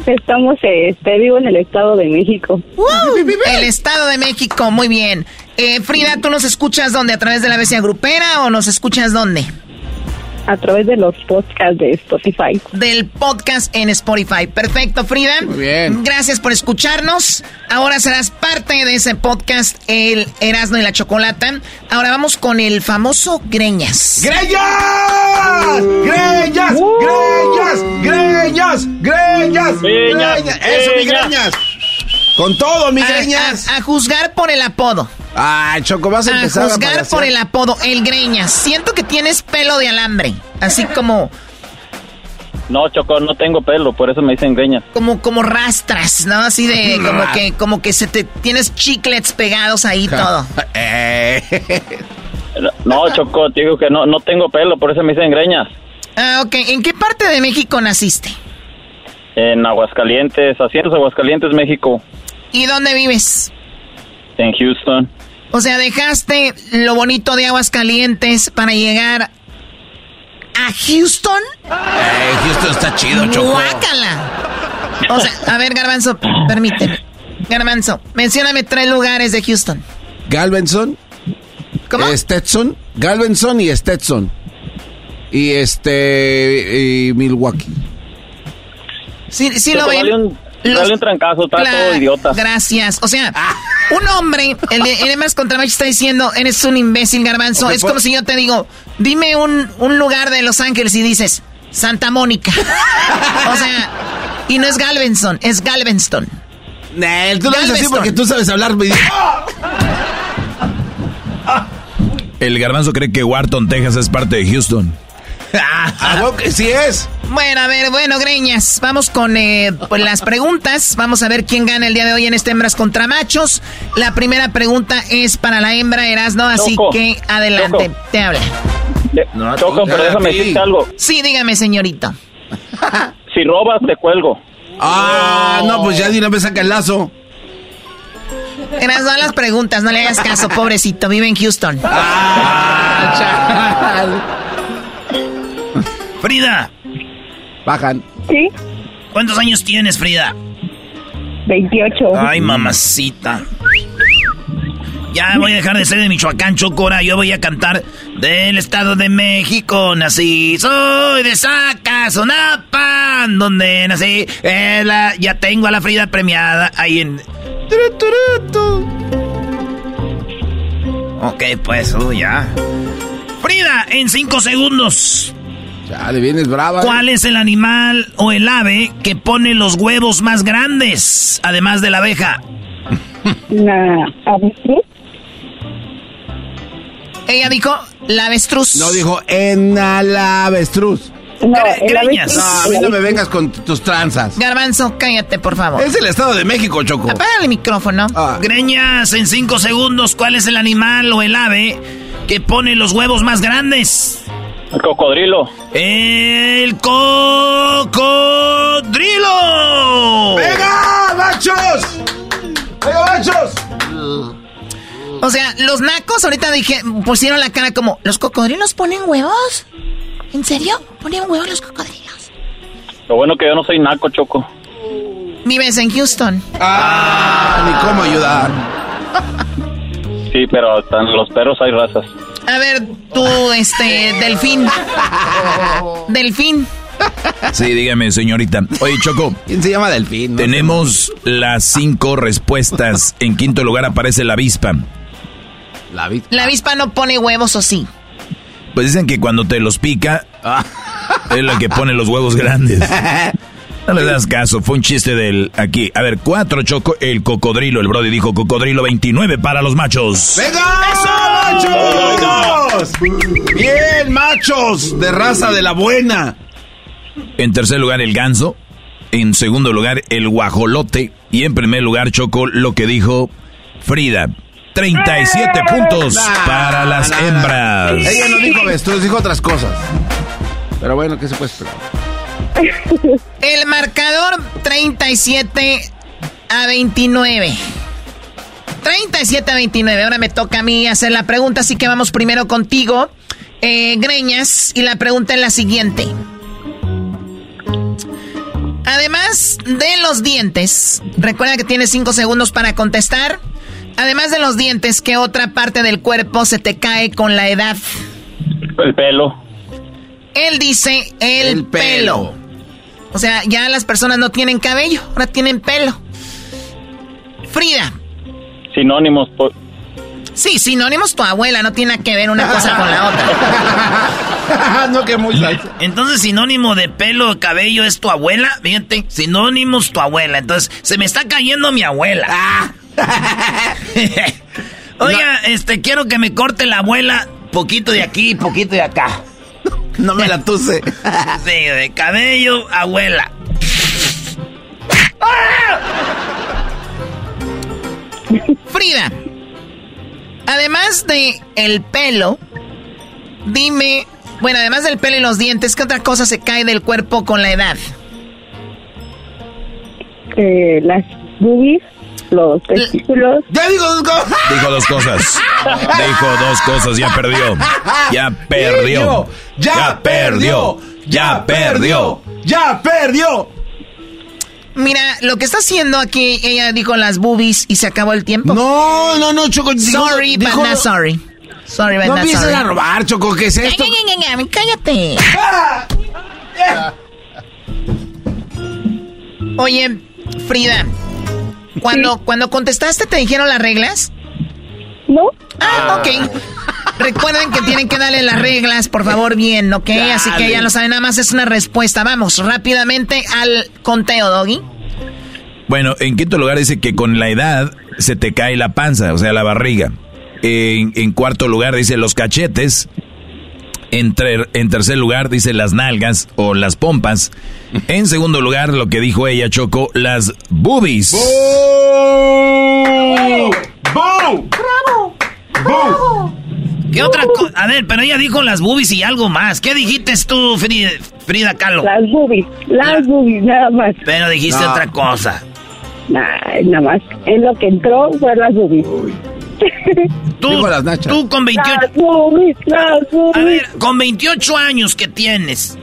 Estamos, este, vivo en el Estado de México. el Estado de México, muy bien. Eh, Frida, ¿tú nos escuchas dónde? ¿A través de la vecina grupera o nos escuchas dónde? A través de los podcasts de Spotify. Del podcast en Spotify. Perfecto, Frida. Muy bien. Gracias por escucharnos. Ahora serás parte de ese podcast, el Erasmo y la Chocolata. Ahora vamos con el famoso Greñas. ¡Greñas! ¡Greñas! ¡Greñas! ¡Greñas! ¡Greñas! ¡Greñas! ¡Eso, mi Greñas! Con todo, mi Greñas. A, juzgar por el apodo. Ay, Choco, vas a empezar a juzgar por el apodo, el Greñas. Siento que tienes pelo de alambre, así como... No, Choco, no tengo pelo, por eso me dicen greñas. Como, como rastras, ¿no? Así de, como que, como que se te tienes chiclets pegados ahí todo. no, Choco, te digo que no, no tengo pelo, por eso me dicen greñas. Ah, ok. ¿En qué parte de México naciste? En Aguascalientes, Haciendas Aguascalientes, México. ¿Y dónde vives? En Houston. O sea, dejaste lo bonito de Aguascalientes para llegar a Houston. Eh, Houston está chido, Choco. Guácala. O sea, a ver, Garbanzo, permíteme. Garbanzo, mencióname tres lugares de Houston. Galveston. ¿Cómo? Stetson. Galveston y Stetson. Y este. Y Milwaukee. Sí, sí lo ven. Dale un trancazo, está todo idiota. Gracias. O sea, un hombre, el de más contra está diciendo, eres un imbécil, garbanzo. es como si yo te digo, dime un, un lugar de Los Ángeles y dices, Santa Mónica. o sea, y no es Galveston, es Galveston. Nel, tú lo dices así porque tú sabes hablar. El garbanzo cree que Wharton, Texas es parte de Houston. Ah, que sí es. Bueno, a ver, bueno, Greñas, vamos con eh, pues, las preguntas. Vamos a ver quién gana el día de hoy en este Hembras contra Machos. La primera pregunta es para la hembra Erasno, así que adelante, te habla. No, Choco, pero déjame decirte algo. Sí, dígame, señorita. si robas, te cuelgo. Ah, no, pues ya di una vez saca el lazo. Erasno, las preguntas, no le hagas caso, pobrecito, vive en Houston. Ah, Frida. Bajan. Sí. ¿Cuántos años tienes, Frida? 28. Ay, mamacita. Ya voy a dejar de ser de Michoacán, Chocora. Yo voy a cantar del Estado de México. Nací, soy de Zacazonapan, donde nací. Eh, ya tengo a la Frida premiada ahí en. Ok, pues, oh, ya. Frida, en cinco segundos. Chale, vienes brava. ¿Cuál es el animal o el ave que pone los huevos más grandes, además de la abeja? La avestruz. Ella dijo la avestruz. No, dijo en la avestruz. No, avestruz. no, a mí no me vengas con tus tranzas. Garbanzo, cállate, por favor. Es el Estado de México, Choco. Apaga el micrófono. Ah. Greñas, en cinco segundos, ¿cuál es el animal o el ave que pone los huevos más grandes? El cocodrilo. El cocodrilo. ¡Venga, machos! ¡Venga, machos! O sea, los nacos ahorita dije, pusieron la cara como, ¿los cocodrilos ponen huevos? ¿En serio? ¿Ponen huevos los cocodrilos? Lo bueno que yo no soy naco, Choco. Vives en Houston. Ah, ni cómo ayudar. Sí, pero hasta en los perros hay razas. A ver, tú, este, Delfín. Delfín. Sí, dígame, señorita. Oye, Choco. ¿Quién se llama Delfín? tenemos las cinco respuestas. En quinto lugar aparece la avispa. La avispa. La avispa no pone huevos, ¿o sí? Pues dicen que cuando te los pica, es la que pone los huevos grandes. No le das caso, fue un chiste del aquí. A ver, cuatro choco, el cocodrilo. El Brody dijo cocodrilo 29 para los machos. ¡Venga! ¡Machos! Bien, machos, de raza de la buena. En tercer lugar, el ganso. En segundo lugar, el guajolote. Y en primer lugar, Choco, lo que dijo Frida. 37 puntos para las hembras. Ella no dijo esto, dijo otras cosas. Pero bueno, ¿qué se puede esperar? El marcador 37 a 29. 37 a 29. Ahora me toca a mí hacer la pregunta, así que vamos primero contigo, eh, Greñas. Y la pregunta es la siguiente. Además de los dientes, recuerda que tienes 5 segundos para contestar. Además de los dientes, ¿qué otra parte del cuerpo se te cae con la edad? El pelo. Él dice el, pelo. O sea, ya las personas no tienen cabello, ahora tienen pelo. Frida. Sinónimos. Por... Sí, sinónimos tu abuela, no tiene que ver una cosa con la otra. no que muy Entonces, sinónimo de pelo, cabello es tu abuela, fíjate, sinónimos tu abuela. Entonces, se me está cayendo mi abuela. Ah. Oiga, este, quiero que me corte la abuela poquito de aquí, poquito de acá. No me la tuse. sí, de cabello, abuela. Frida, además de el pelo, dime, bueno, además del pelo y los dientes, ¿qué otra cosa se cae del cuerpo con la edad? Eh, las boobies, los testículos. Ya digo dos cosas. Dijo dos cosas. Dijo dos cosas, ya perdió. Ya perdió. Ya perdió. Ya perdió. Ya perdió. Mira, lo que está haciendo aquí, ella dijo las boobies y se acabó el tiempo. No, no, no, Choco. Sorry, but not sorry. Sorry, but no not sorry. a robar, Choco, ¿qué es esto? Cállate. Oye, Frida, cuando, cuando contestaste, ¿te dijeron las reglas? No. Ah, ok. Recuerden que tienen que darle las reglas, por favor, bien, ¿ok? Así que ya lo saben, nada más es una respuesta. Vamos, rápidamente al conteo, Doggy. Bueno, en quinto lugar dice que con la edad se te cae la panza, o sea, la barriga. En, en cuarto lugar dice los cachetes. En, en, tercer lugar dice las nalgas o las pompas. En segundo lugar, lo que dijo ella, Choco, las boobies. ¡Bravo! ¡Bravo! ¿Qué otra cosa? A ver, pero ella dijo las boobies y algo más. ¿Qué dijiste tú, Frida, Frida Kahlo? Las boobies, las boobies, nada más. Pero dijiste otra cosa. nada más. En lo que entró fue las boobies. Tú, tú con 28... Las boobies, las boobies. A ver, con 28 años que tienes,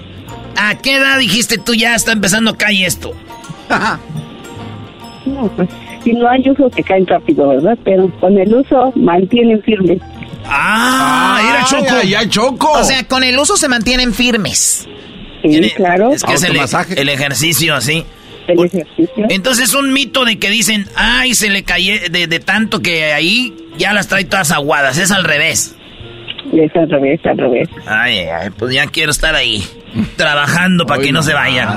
¿a qué edad dijiste tú ya está empezando a caer esto? no, pues si no hay uso que caen rápido, ¿verdad? Pero con el uso mantienen firmes. Ah, era Choco. Ya, Choco. O sea, con el uso se mantienen firmes. Sí, claro. Es que es el, el, ejercicio, así. El ejercicio. Entonces es un mito de que dicen, ay, se le cayó de, de, tanto que ahí ya las trae todas aguadas. Es al revés. Es al revés, al revés. Ay, ay, pues ya quiero estar ahí, trabajando para que no, se vayan.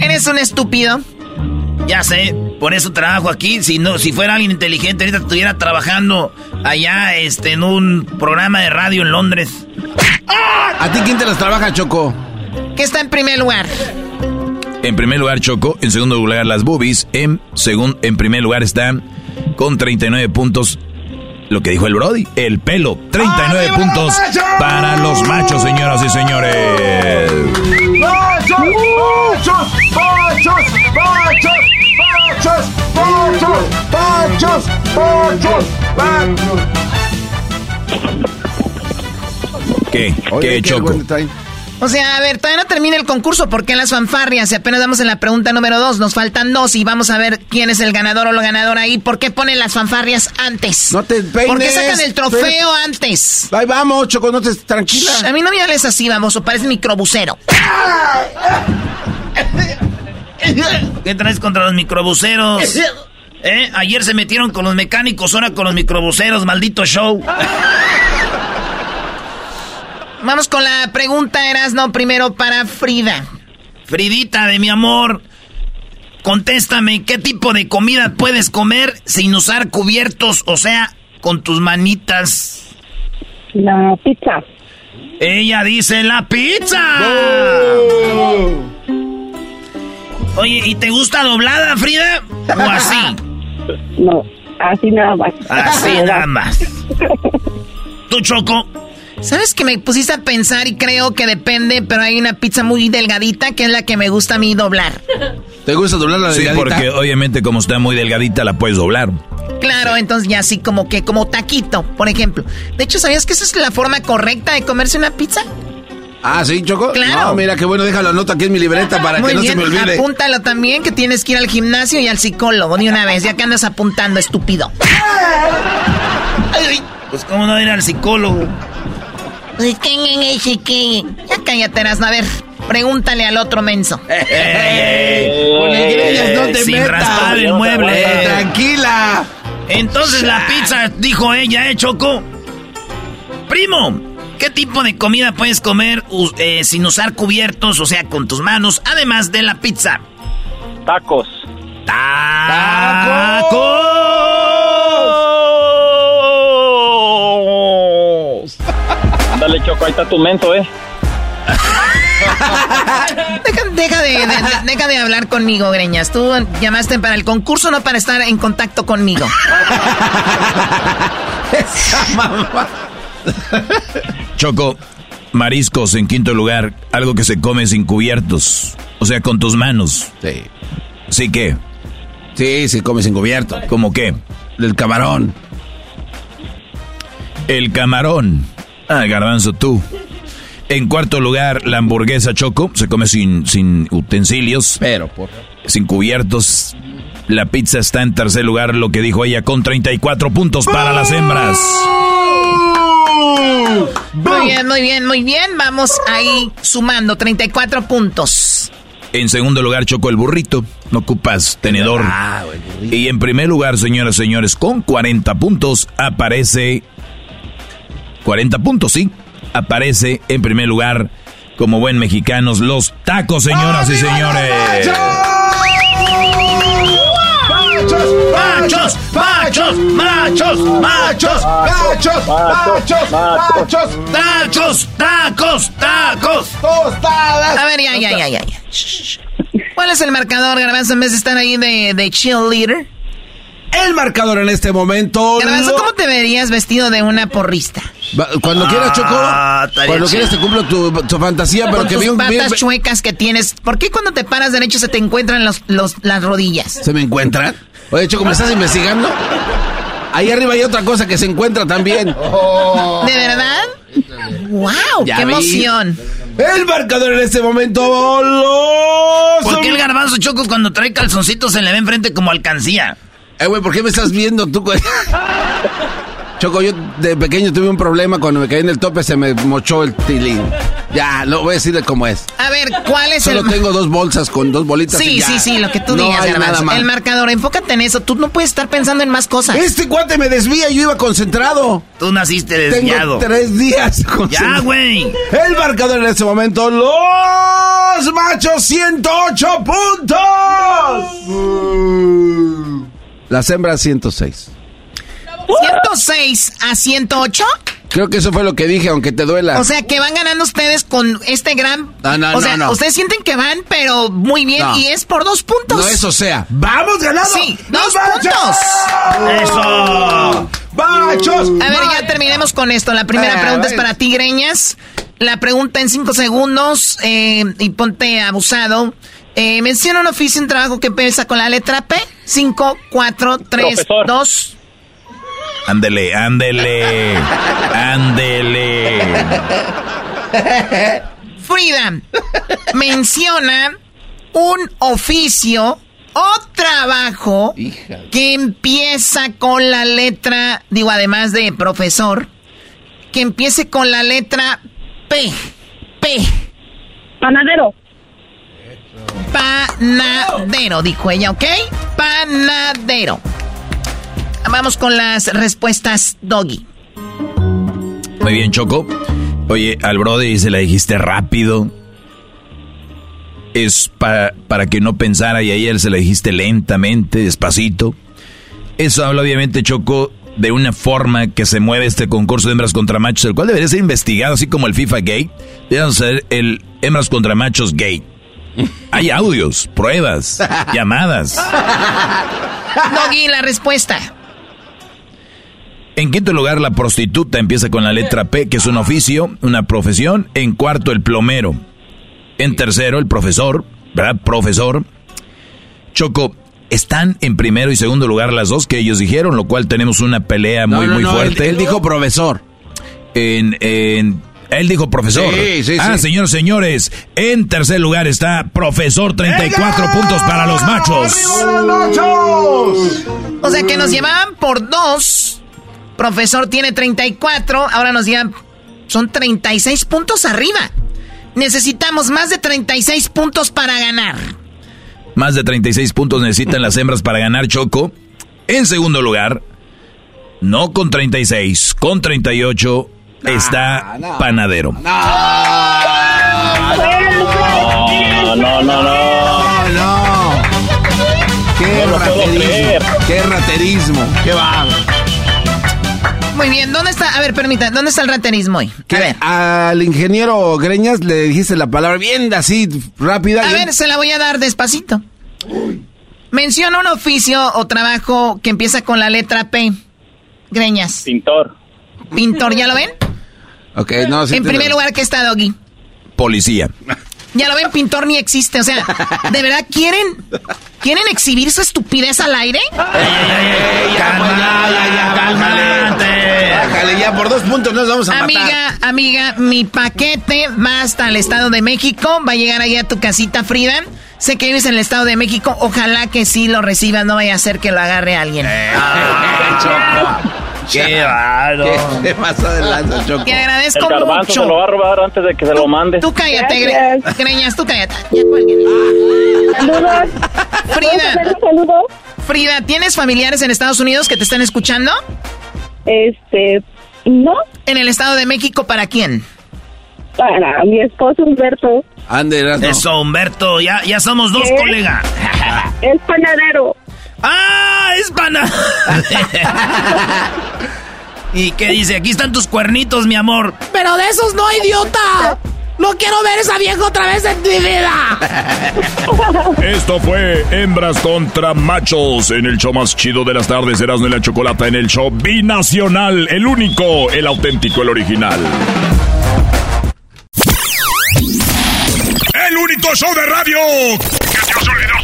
Eres un estúpido. Ya sé, por eso trabajo aquí. Si no, si fuera alguien inteligente, ahorita estuviera trabajando allá, este, en un programa de radio en Londres. ¿A ti quién te las trabaja, Choco? ¿Qué está en primer lugar? En primer lugar, Choco. En segundo lugar, las boobies. En, segundo, en primer lugar está con 39 puntos lo que dijo el Brody, el pelo. 39 puntos para los machos, señoras y señores. ¡Machos! ¡Machos! ¡Machos! ¡Machos! ¡Machos! ¡Machos! ¡Machos! ¡Machos! ¿Qué? ¿Qué, Choco? O sea, a ver, todavía no termina el concurso porque en las fanfarrias y apenas vamos en la pregunta número dos. Nos faltan dos y vamos a ver quién es el ganador o la ganadora ahí. ¿Por qué ponen las fanfarrias antes? No te peines. ¿Por qué sacan el trofeo antes? Ahí vamos, Choco, no te tranquila. a mí no me hables así, vamos, o parece microbusero. ¿Qué traes contra los microbuseros? ¿Eh? Ayer se metieron con los mecánicos, ahora con los microbuseros, maldito show. Vamos con la pregunta, Erasno, primero para Frida. Fridita, de mi amor, contéstame, ¿qué tipo de comida puedes comer sin usar cubiertos, o sea, con tus manitas? La pizza. Ella dice la pizza. Oye, ¿y te gusta doblada, Frida? ¿O así? No, así nada más. Así nada más. ¿Tú, Choco? ¿Sabes que me pusiste a pensar y creo que depende, pero hay una pizza muy delgadita que es la que me gusta a mí doblar? ¿Te gusta doblar la delgadita? Sí, porque obviamente como está muy delgadita la puedes doblar. Claro, entonces ya así como que, como taquito, por ejemplo. De hecho, ¿sabías que esa es la forma correcta de comerse una pizza? Ah, ¿sí, Choco? Claro. No, mira, qué bueno, deja la nota aquí en mi libreta para que no se me olvide. apúntalo también, que tienes que ir al gimnasio y al psicólogo de una vez, ya que andas apuntando, estúpido. Pues cómo no ir al psicólogo. Pues, ya cállate, A ver, pregúntale al otro menso. no te Sin raspar el mueble. Tranquila. Entonces la pizza, dijo ella, ¿eh, Choco? Primo, ¿qué tipo de comida puedes comer eh, sin usar cubiertos, o sea, con tus manos, además de la pizza? Tacos. ¡Tacos! Dale, Choco, ahí está tu mento, ¿eh? deja, de, deja de hablar conmigo, Greñas. Tú llamaste para el concurso, no para estar en contacto conmigo. Choco, mariscos en quinto lugar, algo que se come sin cubiertos, o sea, con tus manos. Sí. ¿Sí qué? Sí, se come sin cubierto. ¿Cómo qué? El camarón. El camarón. Ah, garbanzo, tú. En cuarto lugar, la hamburguesa choco. Se come sin, sin utensilios. Pero, por... Sin cubiertos. La pizza está en tercer lugar, lo que dijo ella, con 34 puntos para las hembras. Muy bien, muy bien, muy bien. Vamos ahí sumando 34 puntos. En segundo lugar, Choco el burrito. No ocupas tenedor. Ah, y en primer lugar, señoras y señores, con 40 puntos aparece. 40 puntos, sí. Aparece en primer lugar, como buen mexicanos, los tacos, señoras y señores. ¡Machos! ¡Machos! ¡Machos! ¡Machos! ¡Machos! ¡Machos! ¡Machos! ¡Tacos! ¡Tacos! ¡Tacos! ¡Tostadas! A ver, ya, ya, ya, ya. ¿Cuál es el marcador, Garbanzo, en vez de estar ahí de, de cheerleader? El marcador en este momento. Garbanzo, ¿cómo te verías vestido de una porrista? Cuando quieras, Choco. Ah, cuando quieras te cumplo tu, fantasía, pero que tus patas chuecas que tienes. ¿Por qué cuando te paras derecho se te encuentran los, los, las rodillas? ¿Se me encuentran? Oye, Choco, ¿me estás investigando? Ahí arriba hay otra cosa que se encuentra también. ¿De verdad? ¡Wow! ¡Qué emoción! El marcador en este momento. Los... ¿Por qué el garbanzo Choco cuando trae calzoncitos se le ve enfrente como alcancía? Eh, güey, ¿por qué me estás viendo tú? Choco, yo de pequeño tuve un problema cuando me caí en el tope, se me mochó el tilín. Ya, lo voy a decir de cómo es. A ver, ¿cuál es el...? Solo tengo dos bolsas con dos bolitas Sí, sí, sí, lo que tú no digas, nada El marcador, enfócate en eso. Tú no puedes estar pensando en más cosas. Este cuate me desvía, yo iba concentrado. Tú naciste desviado. Tengo tres días Ya, güey. El marcador en este momento, los machos, 108 puntos. Las hembras, 106. 106 a 108. Creo que eso fue lo que dije, aunque te duela. O sea, que van ganando ustedes con este gran... No, no, o sea, no, ustedes sienten que van, pero muy bien, y es por dos puntos. No, eso sea. ¡Vamos ganando! Sí, dos puntos. ¡Eso! ¡Machos! A ver, ya terminemos con esto. La primera pregunta es para Tigreñas. La pregunta en cinco segundos, eh, y ponte abusado. Eh, menciona un oficio, un trabajo que empieza con la letra P. Cinco, cuatro, tres, dos... Ándele, ándele, ándele. Frida, menciona un oficio o trabajo que empieza con la letra, digo, además de profesor, que empiece con la letra P. P. Panadero. Panadero, dijo ella, ¿ok? Panadero. Vamos con las respuestas, Doggy. Muy bien, Choco. Oye, al brother se la dijiste rápido. Es para, para que no pensara y a ella se la dijiste lentamente, despacito. Eso habla obviamente, Choco, de una forma que se mueve este concurso de hembras contra machos, el cual debería ser investigado, así como el FIFA Gate. Debería ser el hembras contra machos Gate. Hay audios, pruebas, llamadas. Doggy, la respuesta. En quinto lugar, la prostituta empieza con la letra P, que es un oficio, una profesión. En cuarto, el plomero. En tercero, el profesor, ¿verdad? Profesor. Choco, están en primero y segundo lugar las dos que ellos dijeron, lo cual tenemos una pelea muy, muy fuerte. Él, dijo profesor. En, en, él dijo profesor. Sí, sí, ah, señores, señores, en tercer lugar está profesor, 34 puntos para los machos. O sea que nos llevaban por dos Profesor tiene 34, ahora nos digan, son 36 puntos arriba. Necesitamos más de 36 puntos para ganar. Más de 36 puntos necesitan las hembras para ganar Choco. En segundo lugar, no con 36, con 38 está Panadero. No, no, no, no. no. Qué raterismo. Qué raterismo. Qué va. Muy bien, ¿dónde está? A ver, permita, ¿dónde está el raterismo hoy? A ver. Al ingeniero Greñas le dijiste la palabra bien así, rápida. A ver, se la voy a dar despacito. Menciona un oficio o trabajo que empieza con la letra P. Greñas. Pintor. Pintor, ¿ya lo ven? Ok, no, En primer lugar, ¿qué está Doggy? Policía. Ya lo ven, pintor ni existe. O sea, ¿de verdad quieren quieren exhibir su estupidez al aire? Bájale, ya por dos puntos nos vamos a amiga, matar. Amiga, mi paquete va hasta el Estado de México. Va a llegar ahí a tu casita, Frida. Sé que vives en el Estado de México. Ojalá que sí lo recibas. No vaya a ser que lo agarre alguien. Qué raro. ¿Qué pasa de lanza, Choco? Te agradezco El garbanzo mucho. se lo va a robar antes de que se lo mande. Tú cállate. Gre- Greñas, tú cállate. Ya. Saludos. Frida. Saludos. Frida, ¿tienes familiares en Estados Unidos que te están escuchando? Este, no. ¿En el Estado de México para quién? Para mi esposo Humberto. Ande, Erasmo. Eso, Humberto, ya, ya somos dos, ¿Qué? colega. Es panadero. ¡Ah! ¡Es pana! ¿Y qué dice? Aquí están tus cuernitos, mi amor. Pero de esos no, idiota. No quiero ver esa vieja otra vez en mi vida. Esto fue Hembras contra Machos en el show más chido de las tardes, Erasmo y la Chocolata, en el show binacional, el único, el auténtico, el original. El único show de radio que te hace olvidar